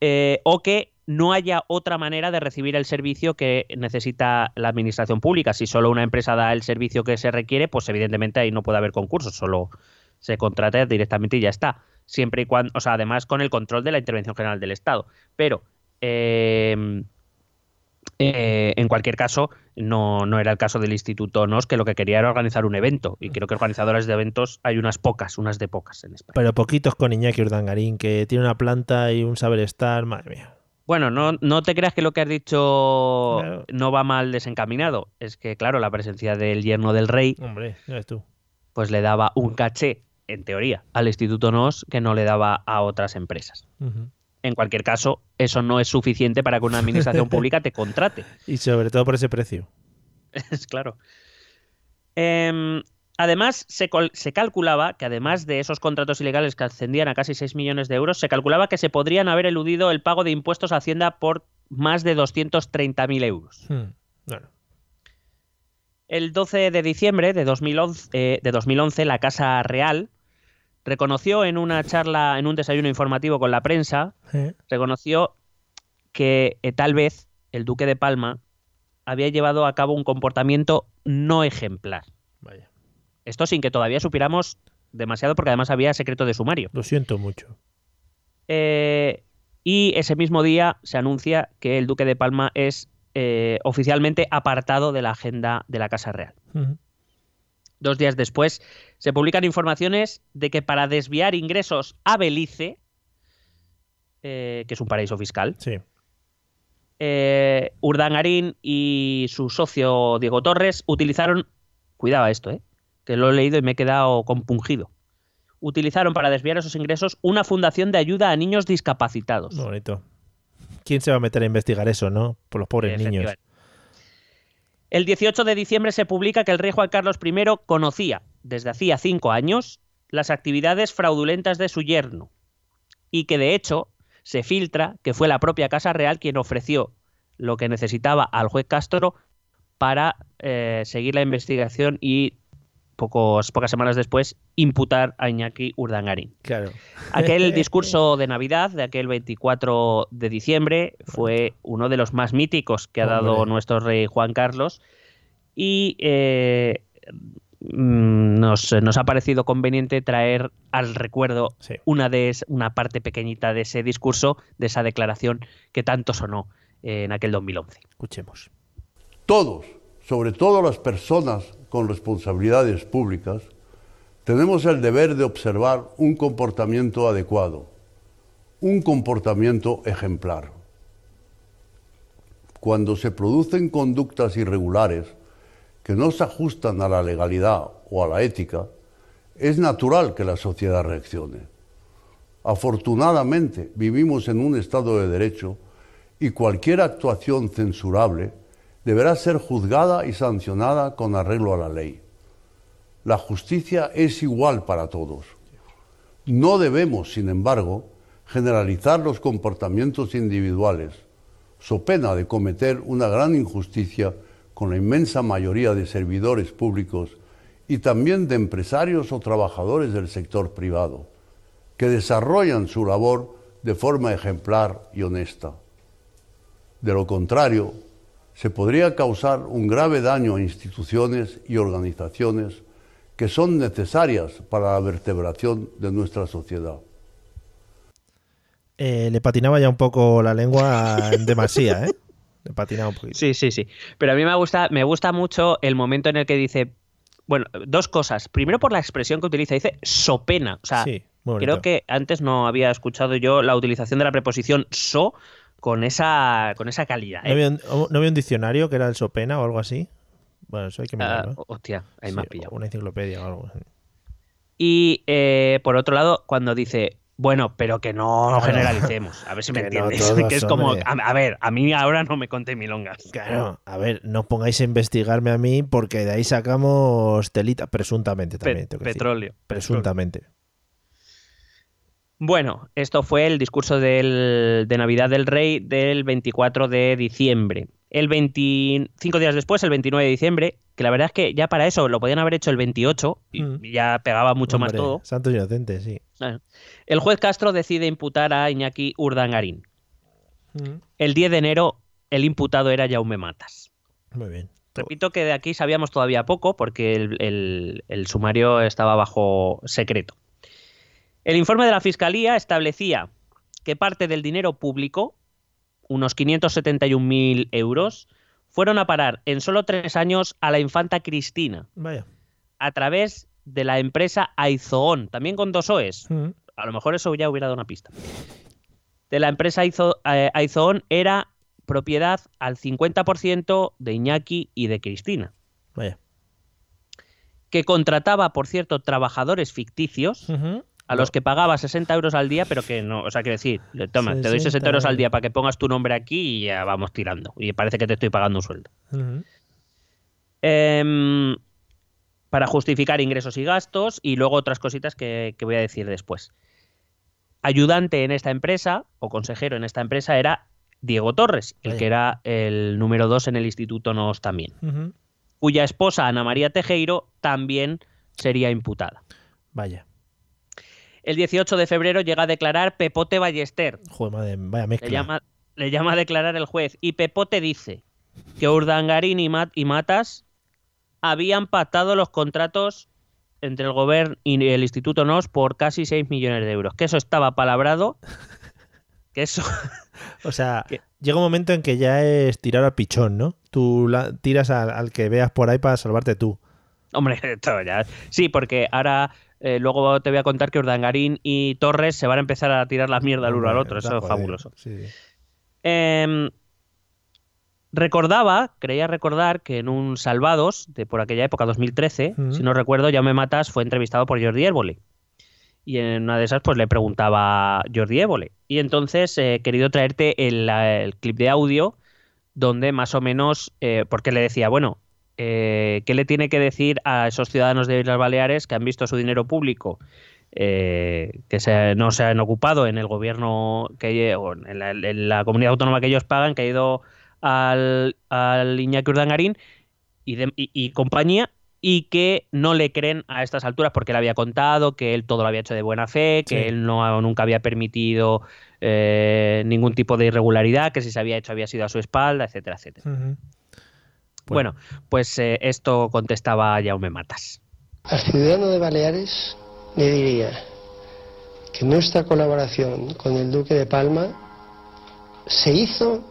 eh, o que no haya otra manera de recibir el servicio que necesita la administración pública. Si solo una empresa da el servicio que se requiere, pues evidentemente ahí no puede haber concursos, solo se contrata directamente y ya está. Siempre y cuando, o sea, además con el control de la intervención general del Estado. Pero eh, eh, en cualquier caso, no, no era el caso del Instituto NOS, que lo que quería era organizar un evento. Y creo que organizadores de eventos hay unas pocas, unas de pocas en España. Pero poquitos con Iñaki Urdangarín, que tiene una planta y un saber estar. Madre mía. Bueno, no, no te creas que lo que has dicho Claro. no va mal desencaminado. Es que, claro, la presencia del yerno del rey, Hombre, ya ves tú. pues le daba un caché, en teoría, al Instituto NOS que no le daba a otras empresas. En cualquier caso, eso no es suficiente para que una administración pública te contrate. Y sobre todo por ese precio. Es claro. Em, además, se, calculaba que además de esos contratos ilegales que ascendían a casi 6 millones de euros, se calculaba que se podrían haber eludido el pago de impuestos a Hacienda por más de 230.000 euros. Hmm. Bueno, El 12 de diciembre de 2011, eh, de 2011 la Casa Real reconoció en una charla, en un desayuno informativo con la prensa, ¿Eh? reconoció que eh, tal vez el duque de Palma había llevado a cabo un comportamiento no ejemplar. Vaya. Esto sin que todavía supiéramos demasiado porque además había secreto de sumario. Lo siento mucho. Eh, y ese mismo día se anuncia que el duque de Palma es eh, oficialmente apartado de la agenda de la Casa Real. Dos días después se publican informaciones de que para desviar ingresos a Belice, eh, que es un paraíso fiscal, Sí. Urdangarín y su socio Diego Torres utilizaron, cuidado a esto, eh, que lo he leído y me he quedado compungido, utilizaron para desviar esos ingresos una fundación de ayuda a niños discapacitados. Bonito. ¿Quién se va a meter a investigar eso, no? Por los pobres niños. El 18 de diciembre se publica que el rey Juan Carlos I conocía, desde hacía cinco años, las actividades fraudulentas de su yerno y que de hecho se filtra que fue la propia Casa Real quien ofreció lo que necesitaba al juez Castro para eh, seguir la investigación y pocos, pocas semanas después imputar a Iñaki Urdangarín. Claro. Aquel discurso de Navidad de aquel 24 de diciembre fue uno de los más míticos que ha dado Hombre. nuestro rey Juan Carlos y eh, mm, nos, nos ha parecido conveniente traer al recuerdo Sí. una, de, es- una parte pequeñita de ese discurso, de esa declaración que tanto sonó en aquel 2011. Escuchemos. Todos, sobre todo las personas con responsabilidades públicas, tenemos el deber de observar un comportamiento adecuado, un comportamiento ejemplar. Cuando se producen conductas irregulares que no se ajustan a la legalidad o a la ética, es natural que la sociedad reaccione. Afortunadamente vivimos en un Estado de Derecho y cualquier actuación censurable deberá ser juzgada y sancionada con arreglo a la ley. La justicia es igual para todos. No debemos, sin embargo, generalizar los comportamientos individuales, so pena de cometer una gran injusticia con la inmensa mayoría de servidores públicos y también de empresarios o trabajadores del sector privado, que desarrollan su labor de forma ejemplar y honesta. De lo contrario, se podría causar un grave daño a instituciones y organizaciones que son necesarias para la vertebración de nuestra sociedad. Eh, le patinaba ya un poco la lengua en demasía, ¿eh? Le patinaba un poquito. Sí, sí, sí. Pero a mí me gusta, me gusta mucho el momento en el que dice, bueno, dos cosas. Primero por la expresión que utiliza, dice sopena. O sea, Sí, creo que antes no había escuchado yo la utilización de la preposición so con esa, con esa calidad. ¿No ¿eh? había, un, ¿No había un diccionario que era el Sopena o algo así? Bueno, eso hay que Ah, mirarlo. hostia, ahí Sí, has pillado. Una enciclopedia o algo. Y eh, por otro lado, cuando dice, bueno, pero que no generalicemos, a ver si me Que entiendes. que es como, a, a ver, a mí ahora no me conté milongas. Claro, a ver, no pongáis a investigarme a mí porque de ahí sacamos telita, presuntamente Pe- también. tengo que decir. petróleo. Bueno, esto fue el discurso del- de Navidad del Rey del 24 de diciembre. El 25 días después, el 29 de diciembre, que la verdad es que ya para eso lo podían haber hecho el 28 y Mm. ya pegaba mucho más todo. Santos inocentes, sí. Ah. El juez Castro decide imputar a Iñaki Urdangarín. Mm. El 10 de enero, el imputado era Jaume Matas. Muy bien. Repito que de aquí sabíamos todavía poco porque el, el- el sumario estaba bajo secreto. El informe de la Fiscalía establecía que parte del dinero público, unos 571.000 euros, fueron a parar en solo tres años a la infanta Cristina Vaya. a través de la empresa Aizoón, también con dos OEs. Mm. A lo mejor eso ya hubiera dado una pista. De la empresa Aizo- eh, Aizoón era propiedad al 50% de Iñaki y de Cristina, Vaya. que contrataba, por cierto, trabajadores ficticios Ujú. A los que pagaba 60 euros al día, pero que no, o sea, quiero decir, toma, te doy 60 60 euros al día para que pongas tu nombre aquí y ya vamos tirando. Y parece que te estoy pagando un sueldo. Em, para justificar ingresos y gastos y luego otras cositas que, que voy a decir después. Ayudante en esta empresa o consejero en esta empresa era Diego Torres, el que era el número dos en el Instituto NOS también, cuya esposa Ana María Tejeiro también sería imputada. Vaya. El 18 de febrero llega a declarar Pepote Ballester. Joder, madre, vaya mezcla. Le llama, le llama a declarar el juez. Y Pepote dice que Urdangarín y, Mat- y Matas habían pactado los contratos entre el gobierno y el Instituto NOS por casi 6 millones de euros. Que eso estaba palabrado. Que eso. O sea, llega un momento en que ya es tirar al pichón, ¿no? Tú la- tiras al, al que veas por ahí para salvarte tú. Hombre, esto ya. Sí, porque ahora. Eh, luego te voy a contar que Urdangarín y Torres se van a empezar a tirar la mierda el uno al otro. Eso es fabuloso. Sí. Em, recordaba, creía recordar que en un Salvados de por aquella época, 2013, Ujú. si no recuerdo, Jaume Matas fue entrevistado por Jordi Évole. Y en una de esas, pues le preguntaba Jordi Évole. Y entonces eh, he querido traerte el, el clip de audio donde más o menos, eh, porque le decía, bueno, eh, ¿qué le tiene que decir a esos ciudadanos de Islas Baleares que han visto su dinero público eh, que se- no se han ocupado en el gobierno que o en la, en la comunidad autónoma que ellos pagan, que ha ido al, al Iñaki Urdangarín y, de- y- y compañía y que no le creen a estas alturas porque él había contado que él todo lo había hecho de buena fe, que Sí. él no nunca había permitido eh, ningún tipo de irregularidad, que si se había hecho había sido a su espalda, etcétera, etcétera. Bueno, pues eh, esto contestaba Jaume Matas. Al ciudadano de Baleares le diría que nuestra colaboración con el Duque de Palma se hizo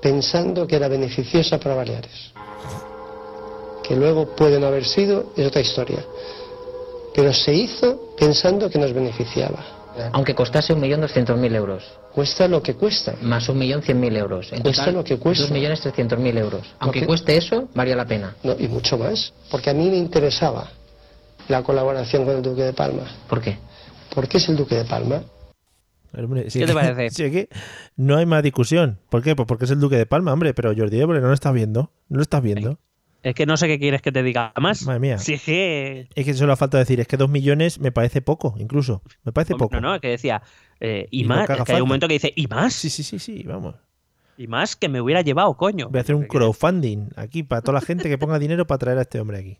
pensando que era beneficiosa para Baleares. Que luego puede no haber sido, es otra historia. Pero se hizo pensando que nos beneficiaba. Aunque costase 1.200.000 euros, Cuesta lo que cuesta. más 1.100.000 euros. En Cuesta total, lo que cuesta. 2.300.000 euros. Aunque cueste eso, valía la pena. No, y mucho más. Porque a mí me interesaba la colaboración con el Duque de Palma. ¿Por qué? ¿Por qué es el Duque de Palma? Hombre, sí ¿Qué te que- parece? sí que no hay más discusión. ¿Por qué? Pues porque es el Duque de Palma, hombre. Pero Jordi Évole no lo estás viendo. No lo estás viendo. Es que no sé qué quieres que te diga más. Madre mía. Si es que Es que solo falta decir, es que dos millones me parece poco, incluso. Me parece Hombre, poco. No, no, es que decía, eh, y, más, que haga es que hay un momento que dice, y más, Sí, sí, sí, sí, vamos. y más que me hubiera llevado, coño. Voy a hacer un crowdfunding aquí para toda la gente que ponga dinero para traer a este hombre aquí.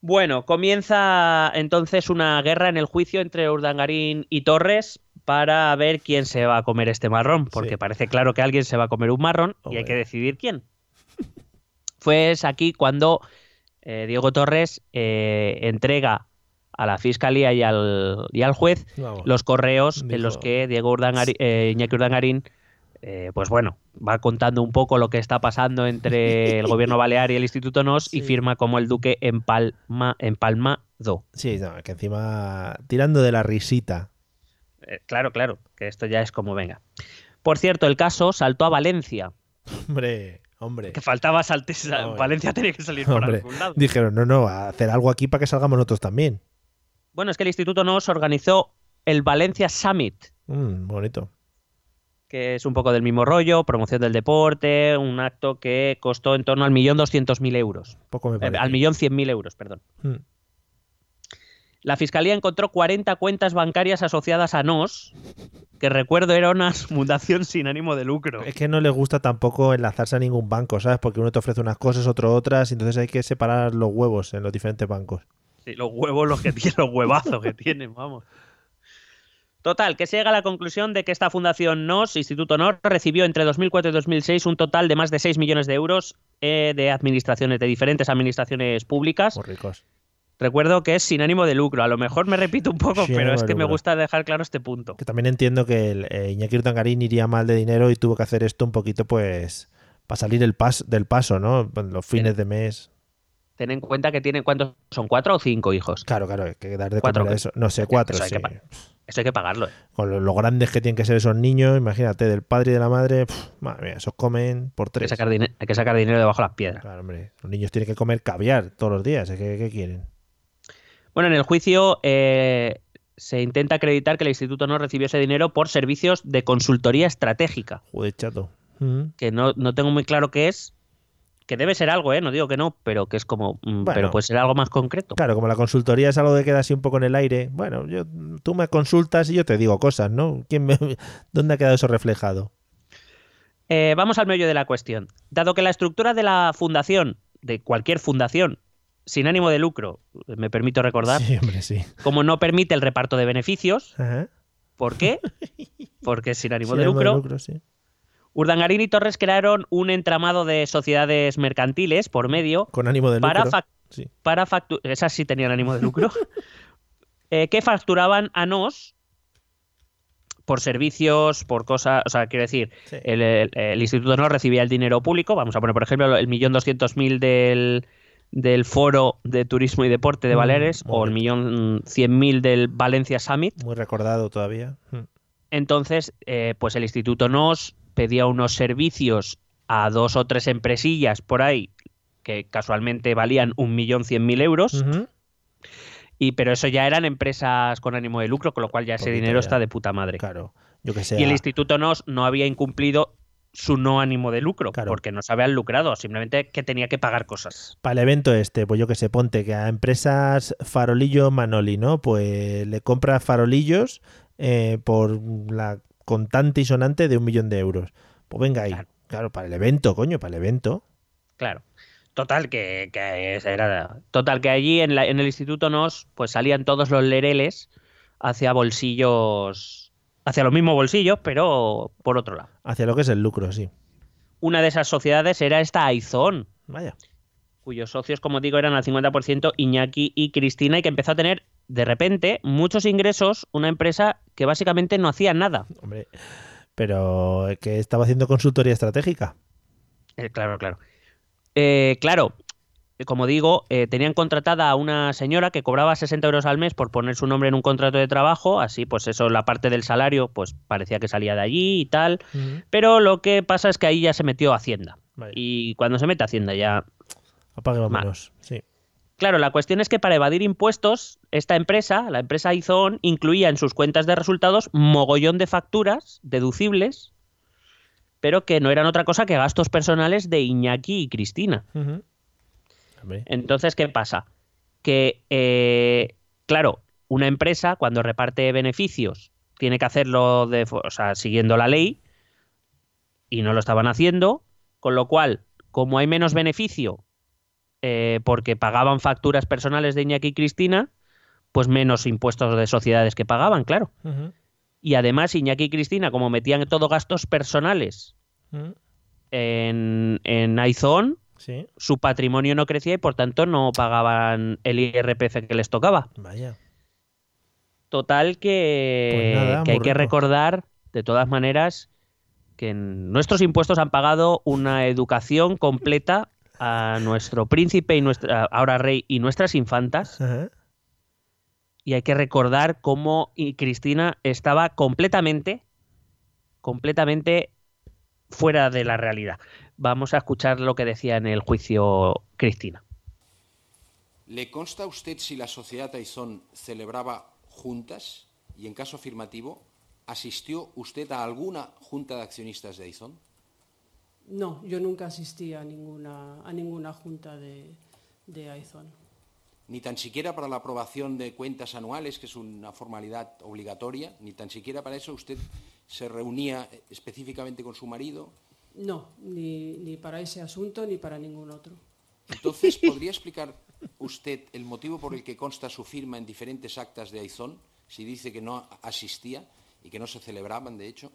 Bueno, comienza entonces una guerra en el juicio entre Urdangarín y Torres para ver quién se va a comer este marrón, porque Sí. parece claro que alguien se va a comer un marrón y hay que decidir quién. Fue aquí cuando eh, Diego Torres eh, entrega a la fiscalía y al, y al juez Vamos. los correos en los que Diego Urdangarín, eh, Iñaki Urdangarín, eh, pues bueno, va contando un poco lo que está pasando entre el gobierno balear y el Instituto NOS y firma como el duque en Palma, empalmado. Sí, no, que encima tirando de la risita. Eh, claro, claro, que esto ya es como venga. Por cierto, el caso saltó a Valencia, Hombre, hombre. que faltaba salte- Hombre. Valencia tenía que salir por Hombre, algún lado. dijeron, no, no, a hacer algo aquí para que salgamos nosotros también. Bueno, es que el Instituto NOS organizó el Valencia Summit, Mm, bonito. que es un poco del mismo rollo, promoción del deporte, un acto que costó en torno al millón doscientos mil euros. Poco me Eh, parece. al millón cien mil euros, perdón. Mm. La fiscalía encontró 40 cuentas bancarias asociadas a NOS, que recuerdo era una fundación sin ánimo de lucro. Es que no les gusta tampoco enlazarse a ningún banco, ¿sabes? Porque uno te ofrece unas cosas, otro otras, y entonces hay que separar los huevos en los diferentes bancos. Sí, los huevos los que tienen, los huevazos que tienen, vamos. Total, que se llega a la conclusión de que esta fundación NOS, Instituto NOS, recibió entre 2004 y 2006 un total de más de 6 millones de euros eh, de administraciones, de diferentes administraciones públicas. Muy ricos. Recuerdo que es sin ánimo de lucro. A lo mejor me repito un poco, pero es que me gusta dejar claro este punto. Que también entiendo que el, eh, Iñaki Urdangarín iría mal de dinero y tuvo que hacer esto un poquito, pues, para salir el pas, del paso, ¿no? Los fines de mes. Ten en cuenta que tienen, ¿cuántos son? ¿Cuatro o cinco hijos? Claro, claro, hay que dar de Cuatro, comer a que- eso. No sé, cuatro, eso hay sí. que pa- Eso hay que pagarlo. ¿eh? Con lo, lo grandes que tienen que ser esos niños, imagínate, del padre y de la madre, pf, madre mía, esos comen por Hay que, tres. sacar hay que sacar dinero debajo de las piedras. Claro, hombre, los niños tienen que comer caviar todos los días. ¿qué, qué quieren? Bueno, en el juicio eh, se intenta acreditar que el instituto no recibió ese dinero por servicios de consultoría estratégica, Joder, chato. Que no, no tengo muy claro qué es, que debe ser algo, ¿eh? no digo que no, pero que es como, mm, Bueno. pero puede ser algo más concreto. Claro, como la consultoría es algo que queda así un poco en el aire, bueno, yo, tú me consultas y yo te digo cosas, ¿no? ¿Quién me- ¿Dónde ha quedado eso reflejado? Eh, vamos al meollo de la cuestión. Dado que la estructura de la fundación, de cualquier fundación, sin ánimo de lucro, me permito recordar, Sí, hombre, sí. como no permite el reparto de beneficios. Ajá. ¿Por qué? Porque sin ánimo Sí, de ánimo lucro. sí. Urdangarín y Torres crearon un entramado de sociedades mercantiles por medio Con ánimo de para, lucro. Sí. para factu- esas sí tenían ánimo de lucro, eh, que facturaban a nos por servicios, por cosas, o sea, quiero decir, Sí. el, el- el instituto no recibía el dinero público, vamos a poner por ejemplo el millón doscientos mil del, del foro de turismo y deporte de Mm, Baleares o el millón cien mil del Valencia Summit, Muy recordado todavía. Mm. entonces eh, pues el instituto nos pedía unos servicios a dos o tres empresillas por ahí que casualmente valían un millón cien mil euros. Y, pero eso ya eran empresas con ánimo de lucro, con lo cual ya ese dinero ya. está de puta madre. Claro. Yo que sé. y el Instituto NOS no había incumplido su no ánimo de lucro, Claro. porque no se habían lucrado, simplemente que tenía que pagar cosas. Para el evento este, pues yo que sé, ponte que a empresas Farolillo Manoli, ¿no? Pues le compra farolillos eh, por la contante y sonante de un millón de euros. Pues venga ahí. Claro. Claro, para el evento, coño, para el evento. Claro. Total, que, que era. Total, que allí en, la- en el Instituto NOS, pues salían todos los lereles hacia bolsillos. Hacia los mismos bolsillos, pero por otro lado. Hacia lo que es el lucro, sí. Una de esas sociedades era esta Aizón, Vaya. cuyos socios, como digo, eran al 50% Iñaki y Cristina, y que empezó a tener, de repente, muchos ingresos, una empresa que básicamente no hacía nada. Hombre. Pero eh, que estaba haciendo consultoría estratégica. Eh, claro, claro. Eh, claro, como digo, eh, tenían contratada a una señora que cobraba 60 euros al mes por poner su nombre en un contrato de trabajo, así pues eso, la parte del salario, pues parecía que salía de allí y tal, pero lo que pasa es que ahí ya se metió Hacienda. Vale. Y cuando se mete Hacienda ya Apague vámonos. Sí. Claro, la cuestión es que para evadir impuestos, esta empresa, la empresa Izon, incluía en sus cuentas de resultados mogollón de facturas deducibles, pero que no eran otra cosa que gastos personales de Iñaki y Cristina. Hombre. Entonces, ¿qué pasa? Que, eh, claro, una empresa cuando reparte beneficios tiene que hacerlo de, fo- o sea, siguiendo la ley y no lo estaban haciendo, con lo cual, como hay menos beneficio eh, porque pagaban facturas personales de Iñaki y Cristina, pues menos impuestos de sociedades que pagaban, claro. Y además Iñaki y Cristina, como metían todo gastos personales en, en Aizón, Sí. su patrimonio no crecía y por tanto no pagaban el IRPF que les tocaba. Vaya. Total que, Pues nada, que hay que recordar, de todas maneras, que en- nuestros impuestos han pagado una educación completa a nuestro príncipe y nuestra, ahora rey y nuestras infantas. Ajá. Y hay que recordar cómo Cristina estaba completamente, completamente fuera de la realidad. Vamos a escuchar lo que decía en el juicio Cristina. ¿Le consta a usted si la sociedad Aizón celebraba juntas? Y en caso afirmativo, ¿asistió usted a alguna junta de accionistas de Aizón? No, yo nunca asistí a ninguna, a ninguna junta de, de Aizón. Ni tan siquiera para la aprobación de cuentas anuales, que es una formalidad obligatoria, ni tan siquiera para eso usted se reunía específicamente con su marido. No, ni, ni para ese asunto ni para ningún otro. Entonces, ¿podría explicar usted el motivo por el que consta su firma en diferentes actas de Aizón, si dice que no asistía y que no se celebraban, de hecho?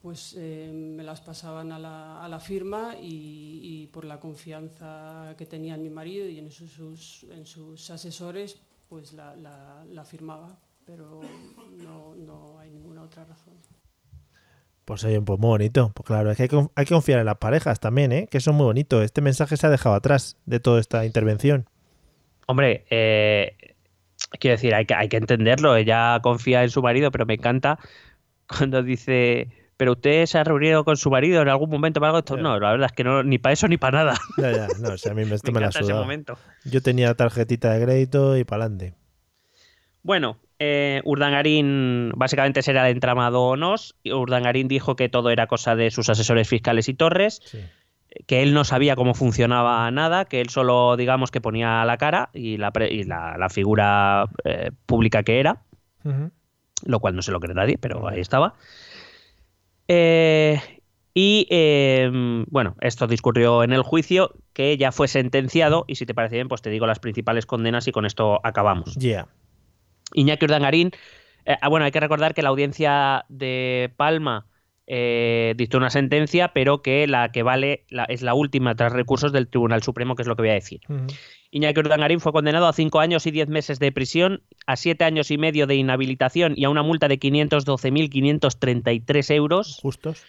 Pues eh, me las pasaban a la, a la firma y, y por la confianza que tenía en mi marido y en sus, sus- en sus asesores, pues la, la- la firmaba, pero no, no hay ninguna otra razón. Pues oye, pues muy bonito. Pues claro, es que hay que, hay que confiar en las parejas también, ¿eh? Que eso es muy bonito. Este mensaje se ha dejado atrás de toda esta intervención. Hombre, eh, quiero decir, hay que, hay que entenderlo. Ella confía en su marido, pero me encanta cuando dice, pero usted se ha reunido con su marido en algún momento para algo. Esto, no, la verdad es que no, ni para eso ni para nada. Ya, ya, no, o sea, a mí me, esto me me, la ese momento. Yo tenía tarjetita de crédito y para adelante. Bueno, eh, Urdangarín básicamente será el entramado NOS. y Urdangarín dijo que todo era cosa de sus asesores fiscales y Torres, Sí. que él no sabía cómo funcionaba nada, que él solo, digamos, que ponía la cara y la, pre- y la, la figura eh, pública que era. Lo cual no se lo cree nadie, pero ahí estaba. Eh, Y eh, bueno, esto discurrió en el juicio, que ya fue sentenciado, y si te parece bien, pues te digo las principales condenas y con esto acabamos. Ya. Iñaki Urdangarín, eh, ah, bueno, hay que recordar que la audiencia de Palma eh, dictó una sentencia, pero que la que vale la- es la última tras recursos del Tribunal Supremo, que es lo que voy a decir. Ujú. Iñaki Urdangarín fue condenado a cinco años y diez meses de prisión, a siete años y medio de inhabilitación y a una multa de 512.533 euros Justos.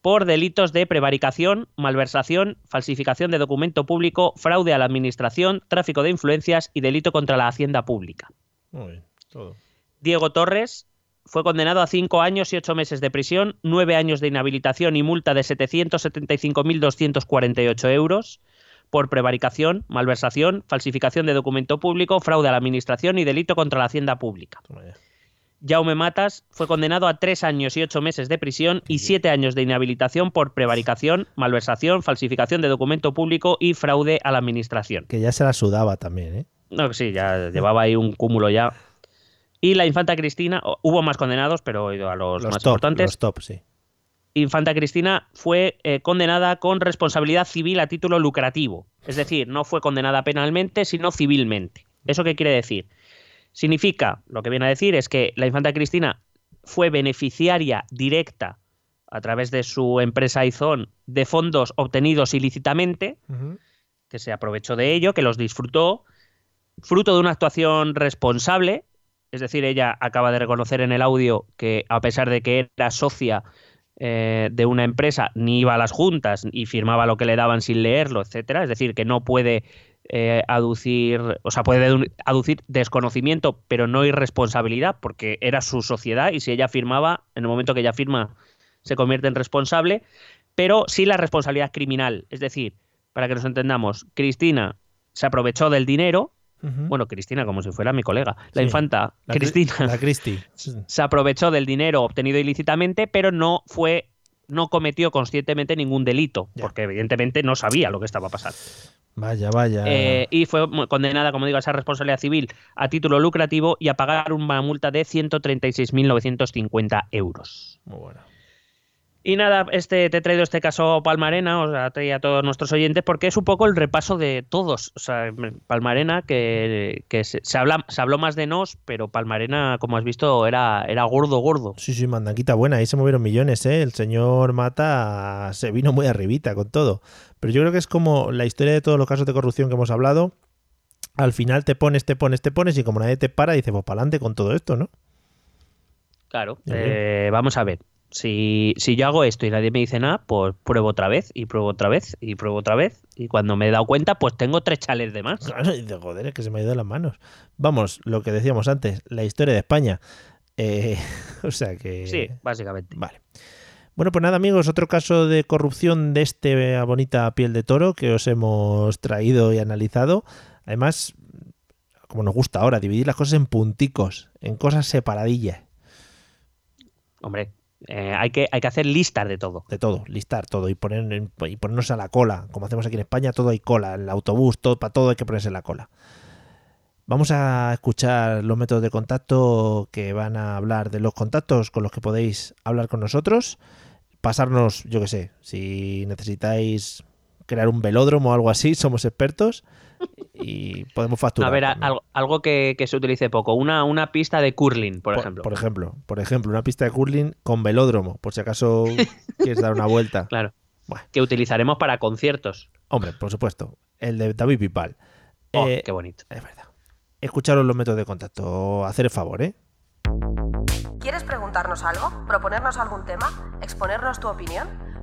por delitos de prevaricación, malversación, falsificación de documento público, fraude a la administración, tráfico de influencias y delito contra la hacienda pública. Muy bien. Todo. Diego Torres fue condenado a cinco años y ocho meses de prisión, nueve años de inhabilitación y multa de 775.248 euros por prevaricación, malversación, falsificación de documento público, fraude a la administración y delito contra la hacienda pública. Jaume Matas fue condenado a tres años y ocho meses de prisión y siete años de inhabilitación por prevaricación, malversación, falsificación de documento público y fraude a la administración. Que ya se la sudaba también, ¿eh? No, sí, ya llevaba ahí un cúmulo ya. Y la infanta Cristina, hubo más condenados, pero he ido a los, más top, importantes. los top, sí. Infanta Cristina fue eh, condenada con responsabilidad civil a título lucrativo. Es decir, no fue condenada penalmente, sino civilmente. ¿Eso qué quiere decir? Significa, lo que viene a decir es que la infanta Cristina fue beneficiaria directa a través de su empresa Izón de fondos obtenidos ilícitamente, que se aprovechó de ello, que los disfrutó, fruto de una actuación responsable, es decir, ella acaba de reconocer en el audio que a pesar de que era socia eh, de una empresa, ni iba a las juntas y firmaba lo que le daban sin leerlo, etcétera, es decir, que no puede eh, aducir, o sea, puede aducir desconocimiento, pero no irresponsabilidad, porque era su sociedad y si ella firmaba, en el momento que ella firma, se convierte en responsable, pero sí la responsabilidad criminal, es decir, para que nos entendamos, Cristina se aprovechó del dinero, Bueno, Cristina como si fuera mi colega, la Sí. infanta La Cristina La Cristi. se aprovechó del dinero obtenido ilícitamente, pero no fue no cometió conscientemente ningún delito, Ya. porque evidentemente no sabía lo que estaba pasando. Vaya, vaya. Eh, y fue condenada, como digo, a esa responsabilidad civil a título lucrativo y a pagar una multa de 136.950 euros. Muy bueno. Y nada, este, te he traído este caso Palmarena, o sea, a todos nuestros oyentes, porque es un poco el repaso de todos. O sea, Palmarena, que, que se, se habla, se habló más de nos, pero Palmarena, como has visto, era, era gordo, gordo. Sí, sí, mandanquita buena. Ahí se movieron millones, ¿eh? El señor Mata se vino muy arribita con todo. Pero yo creo que es como la historia de todos los casos de corrupción que hemos hablado. Al final te pones, te pones, te pones y como nadie te para, dices, pues para adelante con todo esto, ¿no? Claro, eh, vamos a ver. Si, si yo hago esto y nadie me dice nada, pues pruebo otra vez y pruebo otra vez y pruebo otra vez. Y cuando me he dado cuenta, pues tengo tres chales de más. Claro, y dices, joder, es que se me ha ido de las manos. Vamos, lo que decíamos antes, la historia de España. Eh, o sea que... Sí, básicamente. Vale. Bueno, pues nada, amigos, otro caso de corrupción de este bonita piel de toro que os hemos traído y analizado. Además, como nos gusta ahora, dividir las cosas en punticos, en cosas separadillas, Hombre, eh, hay, que, hay que hacer listas de todo. de todo, listar todo y, poner, y ponernos a la cola. Como hacemos aquí en España, todo hay cola, el autobús, todo, para todo hay que ponerse la cola. Vamos a escuchar los métodos de contacto que van a hablar de los contactos con los que podéis hablar con nosotros. Pasarnos, yo qué sé, si necesitáis crear un velódromo o algo así, somos expertos y podemos facturar. a ver, algo, algo que, que se utilice poco. Una, una pista de curling, por, ejemplo. Por ejemplo, por ejemplo, una pista de curling con velódromo, por si acaso quieres dar una vuelta. Claro. Bueno. Que utilizaremos para conciertos. Hombre, por supuesto, el de David Pipal. Oh, Eh, qué bonito. Es verdad. Escucharos los métodos de contacto. Hacer el favor, ¿eh? ¿Quieres preguntarnos algo? ¿Proponernos algún tema? ¿Exponernos tu opinión?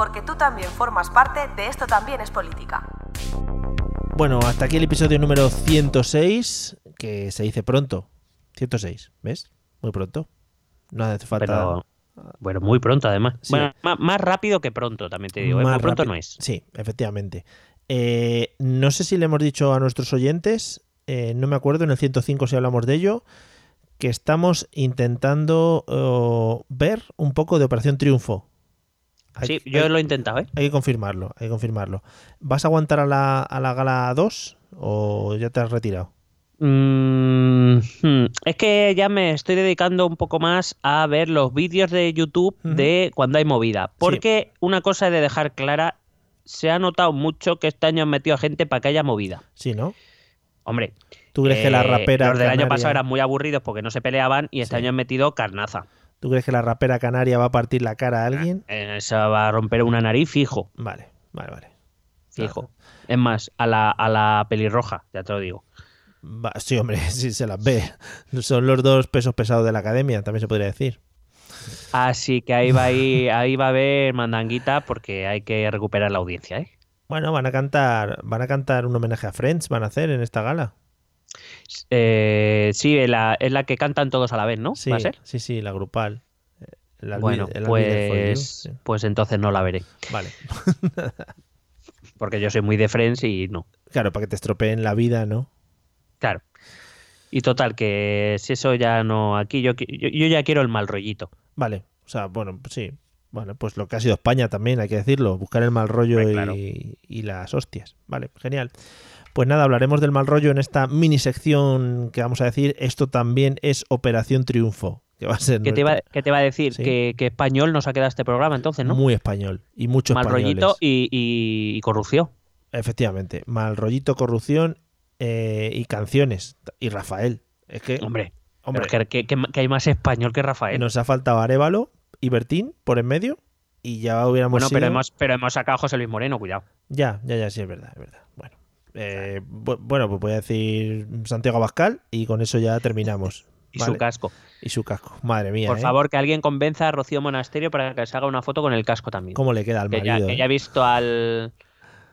Porque tú también formas parte de Esto también es política. Bueno, hasta aquí el episodio número 106, que se dice pronto. 106, ¿ves? Muy pronto. No hace falta Pero Bueno, muy pronto además. Sí. Bueno, má- más, rápido que pronto, también te digo. ¿eh? Más Muy pronto no es. Sí, efectivamente. Eh, no sé si le hemos dicho a nuestros oyentes, eh, no me acuerdo en el 105 si hablamos de ello, que estamos intentando oh, ver un poco de Operación Triunfo. Hay- Sí, yo hay- lo he intentado, ¿eh? Hay que confirmarlo, hay que confirmarlo. ¿Vas a aguantar a la, a la gala 2 o ya te has retirado? Mm, hmm, es que ya me estoy dedicando un poco más a ver los vídeos de YouTube de cuando hay movida. Porque una cosa he de dejar clara, se ha notado mucho que este año han metido a gente para que haya movida. Sí, ¿no? Hombre, ¿Tú crees que la eh, rapera los del año pasado eran muy aburridos porque no se peleaban y este Sí. año han metido carnaza. ¿Tú crees que la rapera canaria va a partir la cara a alguien? Eh, Esa va a romper una nariz fijo, Vale, vale, vale. fijo. Es más, a la, a la pelirroja, ya te lo digo. Va- sí, hombre, sí se las ve. Son los dos pesos pesados de la academia, también se podría decir. Así que ahí va, a ir- ahí va a haber mandanguita porque hay que recuperar la audiencia, ¿eh? Bueno, van a cantar, van a cantar un homenaje a Friends, van a hacer en esta gala. Eh, sí, es la, es la que cantan todos a la vez, ¿no? Sí, ¿Va a ser? sí, sí, la grupal. I'll Bueno, you, pues, sí. pues entonces no la veré. Vale. Porque yo soy muy de Friends y no. Claro, para que te estropeen la vida, ¿no? Claro. Y total, que si eso ya no. Aquí yo, yo, yo ya quiero el mal rollito. Vale. O sea, bueno, sí. Bueno, pues lo que ha sido España también, hay que decirlo. Buscar el mal rollo y las hostias. Vale, genial. Pues nada, hablaremos del mal rollo en esta mini sección que vamos a decir. Esto también es Operación Triunfo. Que va a ser ¿Qué te, qué iba a decir? Sí. Que, que español nos ha quedado este programa entonces, ¿no? muy español. Y mucho mal españoles. rollito y, y- y corrupción. Efectivamente. Mal rollito, corrupción eh, y canciones. Y Rafael. Es que, Hombre, hombre, es que, que- que hay más español que Rafael. nos ha faltado Arevalo y Bertín por en medio. Y ya hubiéramos bueno, pero hemos, pero hemos sacado a José Luis Moreno, cuidado. Ya, ya, ya, sí, es verdad, es verdad. Bueno, eh, bu- bueno pues voy a decir Santiago Abascal y con eso ya terminamos. Y Vale. su casco. Y su casco. Madre mía, Por ¿eh? favor, que alguien convenza a Rocío Monasterio para que se haga una foto con el casco también. ¿Cómo le queda al que, ya, marido? que eh? ya he visto al,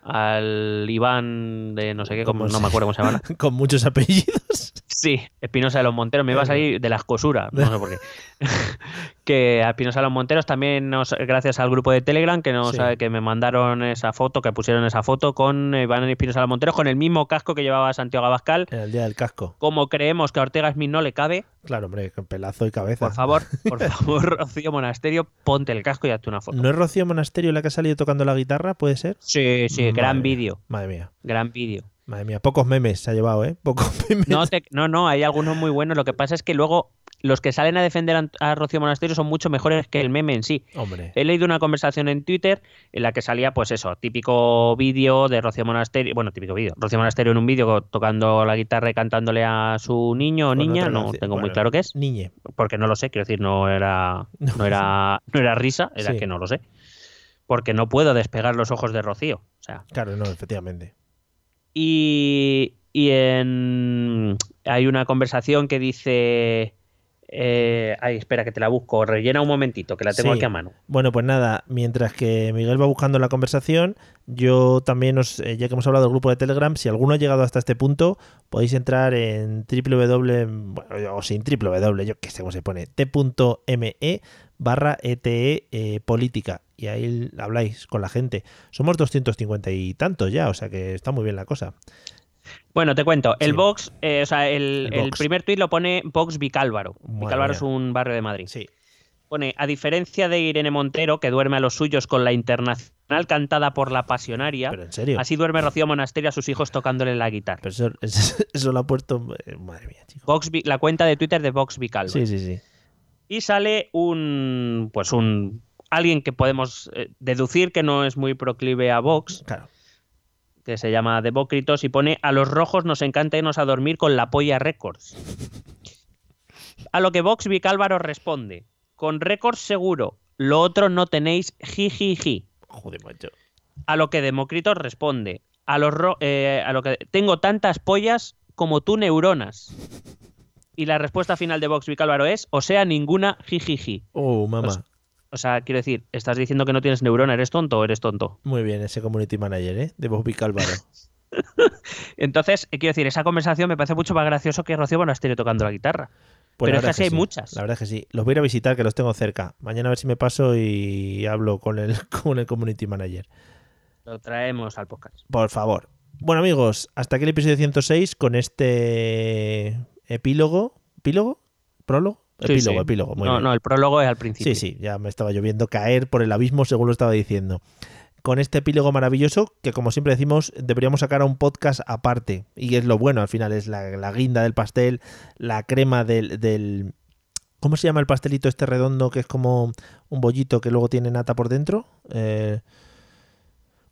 al Iván de no sé qué, como, ¿Cómo no me acuerdo cómo se llama. Con muchos apellidos. Sí, Espinosa de los Monteros, me iba a salir de las cosuras, no sé por qué. que a Espinosa de los Monteros también, nos, gracias al grupo de Telegram, que nos Sí. que me mandaron esa foto, que pusieron esa foto con Iván Espinosa de los Monteros, con el mismo casco que llevaba Santiago Abascal. El día del casco. Como creemos que a Ortega Smith no le cabe, Claro, hombre, con pelazo y cabeza. por favor, por favor, Rocío Monasterio, ponte el casco y hazte una foto. ¿No es Rocío Monasterio la que ha salido tocando la guitarra? ¿Puede ser? Sí, sí, gran Madre vídeo, Madre mía. gran vídeo. Madre mía, pocos memes se ha llevado, ¿eh? Pocos memes. No, te- no, no, hay algunos muy buenos. Lo que pasa es que luego los que salen a defender a, Rocío Monasterio son mucho mejores que el meme en sí. Hombre. He leído una conversación en Twitter en la que salía, pues eso, típico vídeo de Rocío Monasterio, bueno, típico vídeo, Rocío Monasterio en un vídeo tocando la guitarra y cantándole a su niño o niña, no tengo muy claro qué es, Niñe. porque no lo sé, quiero decir, no era, no era, no era risa, era Sí. que no lo sé, porque no puedo despegar los ojos de Rocío, o sea, Claro, no, efectivamente. y, y en, hay una conversación que dice... Eh, ay, espera, que te la busco. Rellena un momentito, que la tengo Sí. aquí a mano. Bueno, pues nada, mientras que Miguel va buscando la conversación, yo también os, eh, ya que hemos hablado del grupo de Telegram, si alguno ha llegado hasta este punto, podéis entrar en www, bueno, o sin www, yo qué sé cómo se pone, t.me barra ete eh, política y ahí habláis con la gente. Somos 250 y tantos ya, o sea que está muy bien la cosa. Bueno, te cuento. El Sí. Vox, eh, o sea, el, El el Vox. primer tuit lo pone Vox Vicálvaro. Madre Vicálvaro mía. es un barrio de Madrid. Sí. Pone, a diferencia de Irene Montero, que duerme a los suyos con la internacional cantada por la pasionaria, Pero en serio. así duerme Rocío Monasterio a sus hijos tocándole la guitarra. Pero eso, eso- eso lo ha puesto. eh, Madre mía, chico. Vox la cuenta de Twitter de Vox Vicálvaro. Sí, sí, sí. Y sale un, pues un, alguien que podemos eh, deducir que no es muy proclive a Vox, Claro. Que se llama Demócritos, y pone a los rojos nos encanta irnos a dormir con la polla Records. A lo que Vox Vicálvaro responde, con Records seguro, lo otro no tenéis jijiji. Joder, macho. A lo que Demócritos responde, a, los ro- eh, a lo que tengo tantas pollas como tú neuronas. Y la respuesta final de Vox Vicálvaro es, o sea, ninguna jijiji. Oh, mamá. O sea, quiero decir, estás diciendo que no tienes neurona, ¿eres tonto o eres tonto? Muy bien, ese community manager, ¿eh? De Bobby Calvaro. Entonces, eh, quiero decir, esa conversación me parece mucho más gracioso que Rocío Monasterio tocando la guitarra. Pues Pero es que así hay sí, muchas. La verdad es que sí. Los voy a ir a visitar, que los tengo cerca. Mañana a ver si me paso y hablo con el, con el community manager. Lo traemos al podcast. Por favor. Bueno, amigos, hasta aquí el episodio 106 con este epílogo. ¿Epílogo? ¿Prólogo? Sí, Epílogo, sí. epílogo. Muy no, bien. no, el prólogo es al principio. Sí, sí, ya me estaba lloviendo caer por el abismo según lo estaba diciendo. Con este epílogo maravilloso que como siempre decimos deberíamos sacar a un podcast aparte. Y es lo bueno al final, es la, la guinda del pastel, la crema del, del... ¿Cómo se llama el pastelito este redondo que es como un bollito que luego tiene nata por dentro? Eh,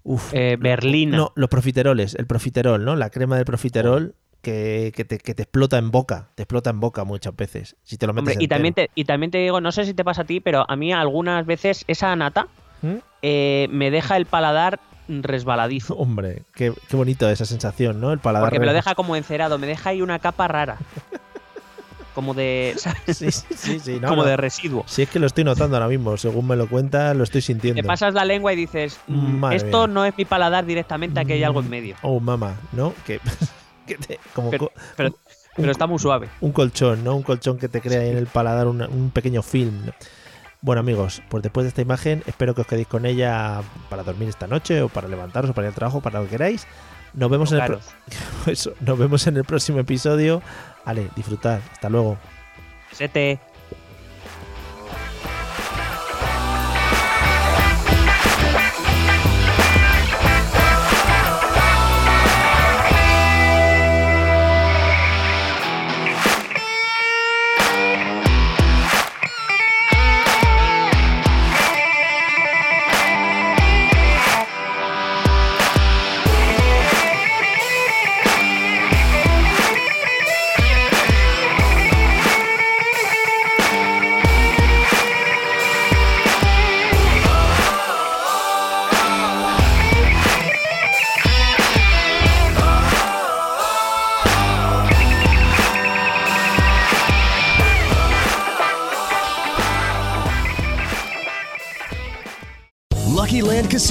Uf, Eh, Berlina. no, los profiteroles, el profiterol, ¿no? La crema del profiterol que, que te, que te explota en boca, te explota en boca muchas veces. Si te lo metes Hombre, y también, te, y también te digo, no sé si te pasa a ti, pero a mí algunas veces esa nata ¿Mm? eh, me deja el paladar resbaladizo. Hombre, qué, qué bonito esa sensación, ¿no? El paladar. Porque me lo deja como encerado, me deja ahí una capa rara. Como de. ¿sabes? Sí, sí, sí, sí, no, como no. de residuo. Sí, es que lo estoy notando ahora mismo. Según me lo cuentas, lo estoy sintiendo. Te pasas la lengua y dices, mm, Madre esto mía. no es mi paladar directamente, aquí hay algo en medio. Oh, mamá, ¿no? Que, que te- como Pero, está muy suave. un colchón, ¿no? Un colchón que te crea ahí en el paladar un pequeño film. ¿no? Bueno, amigos, pues después de esta imagen, espero que os quedéis con ella para dormir esta noche o para levantaros o para ir al trabajo, para lo que queráis. Nos vemos, en el, Eso, nos vemos en el próximo episodio. Ale, disfrutad. Hasta luego. Sete.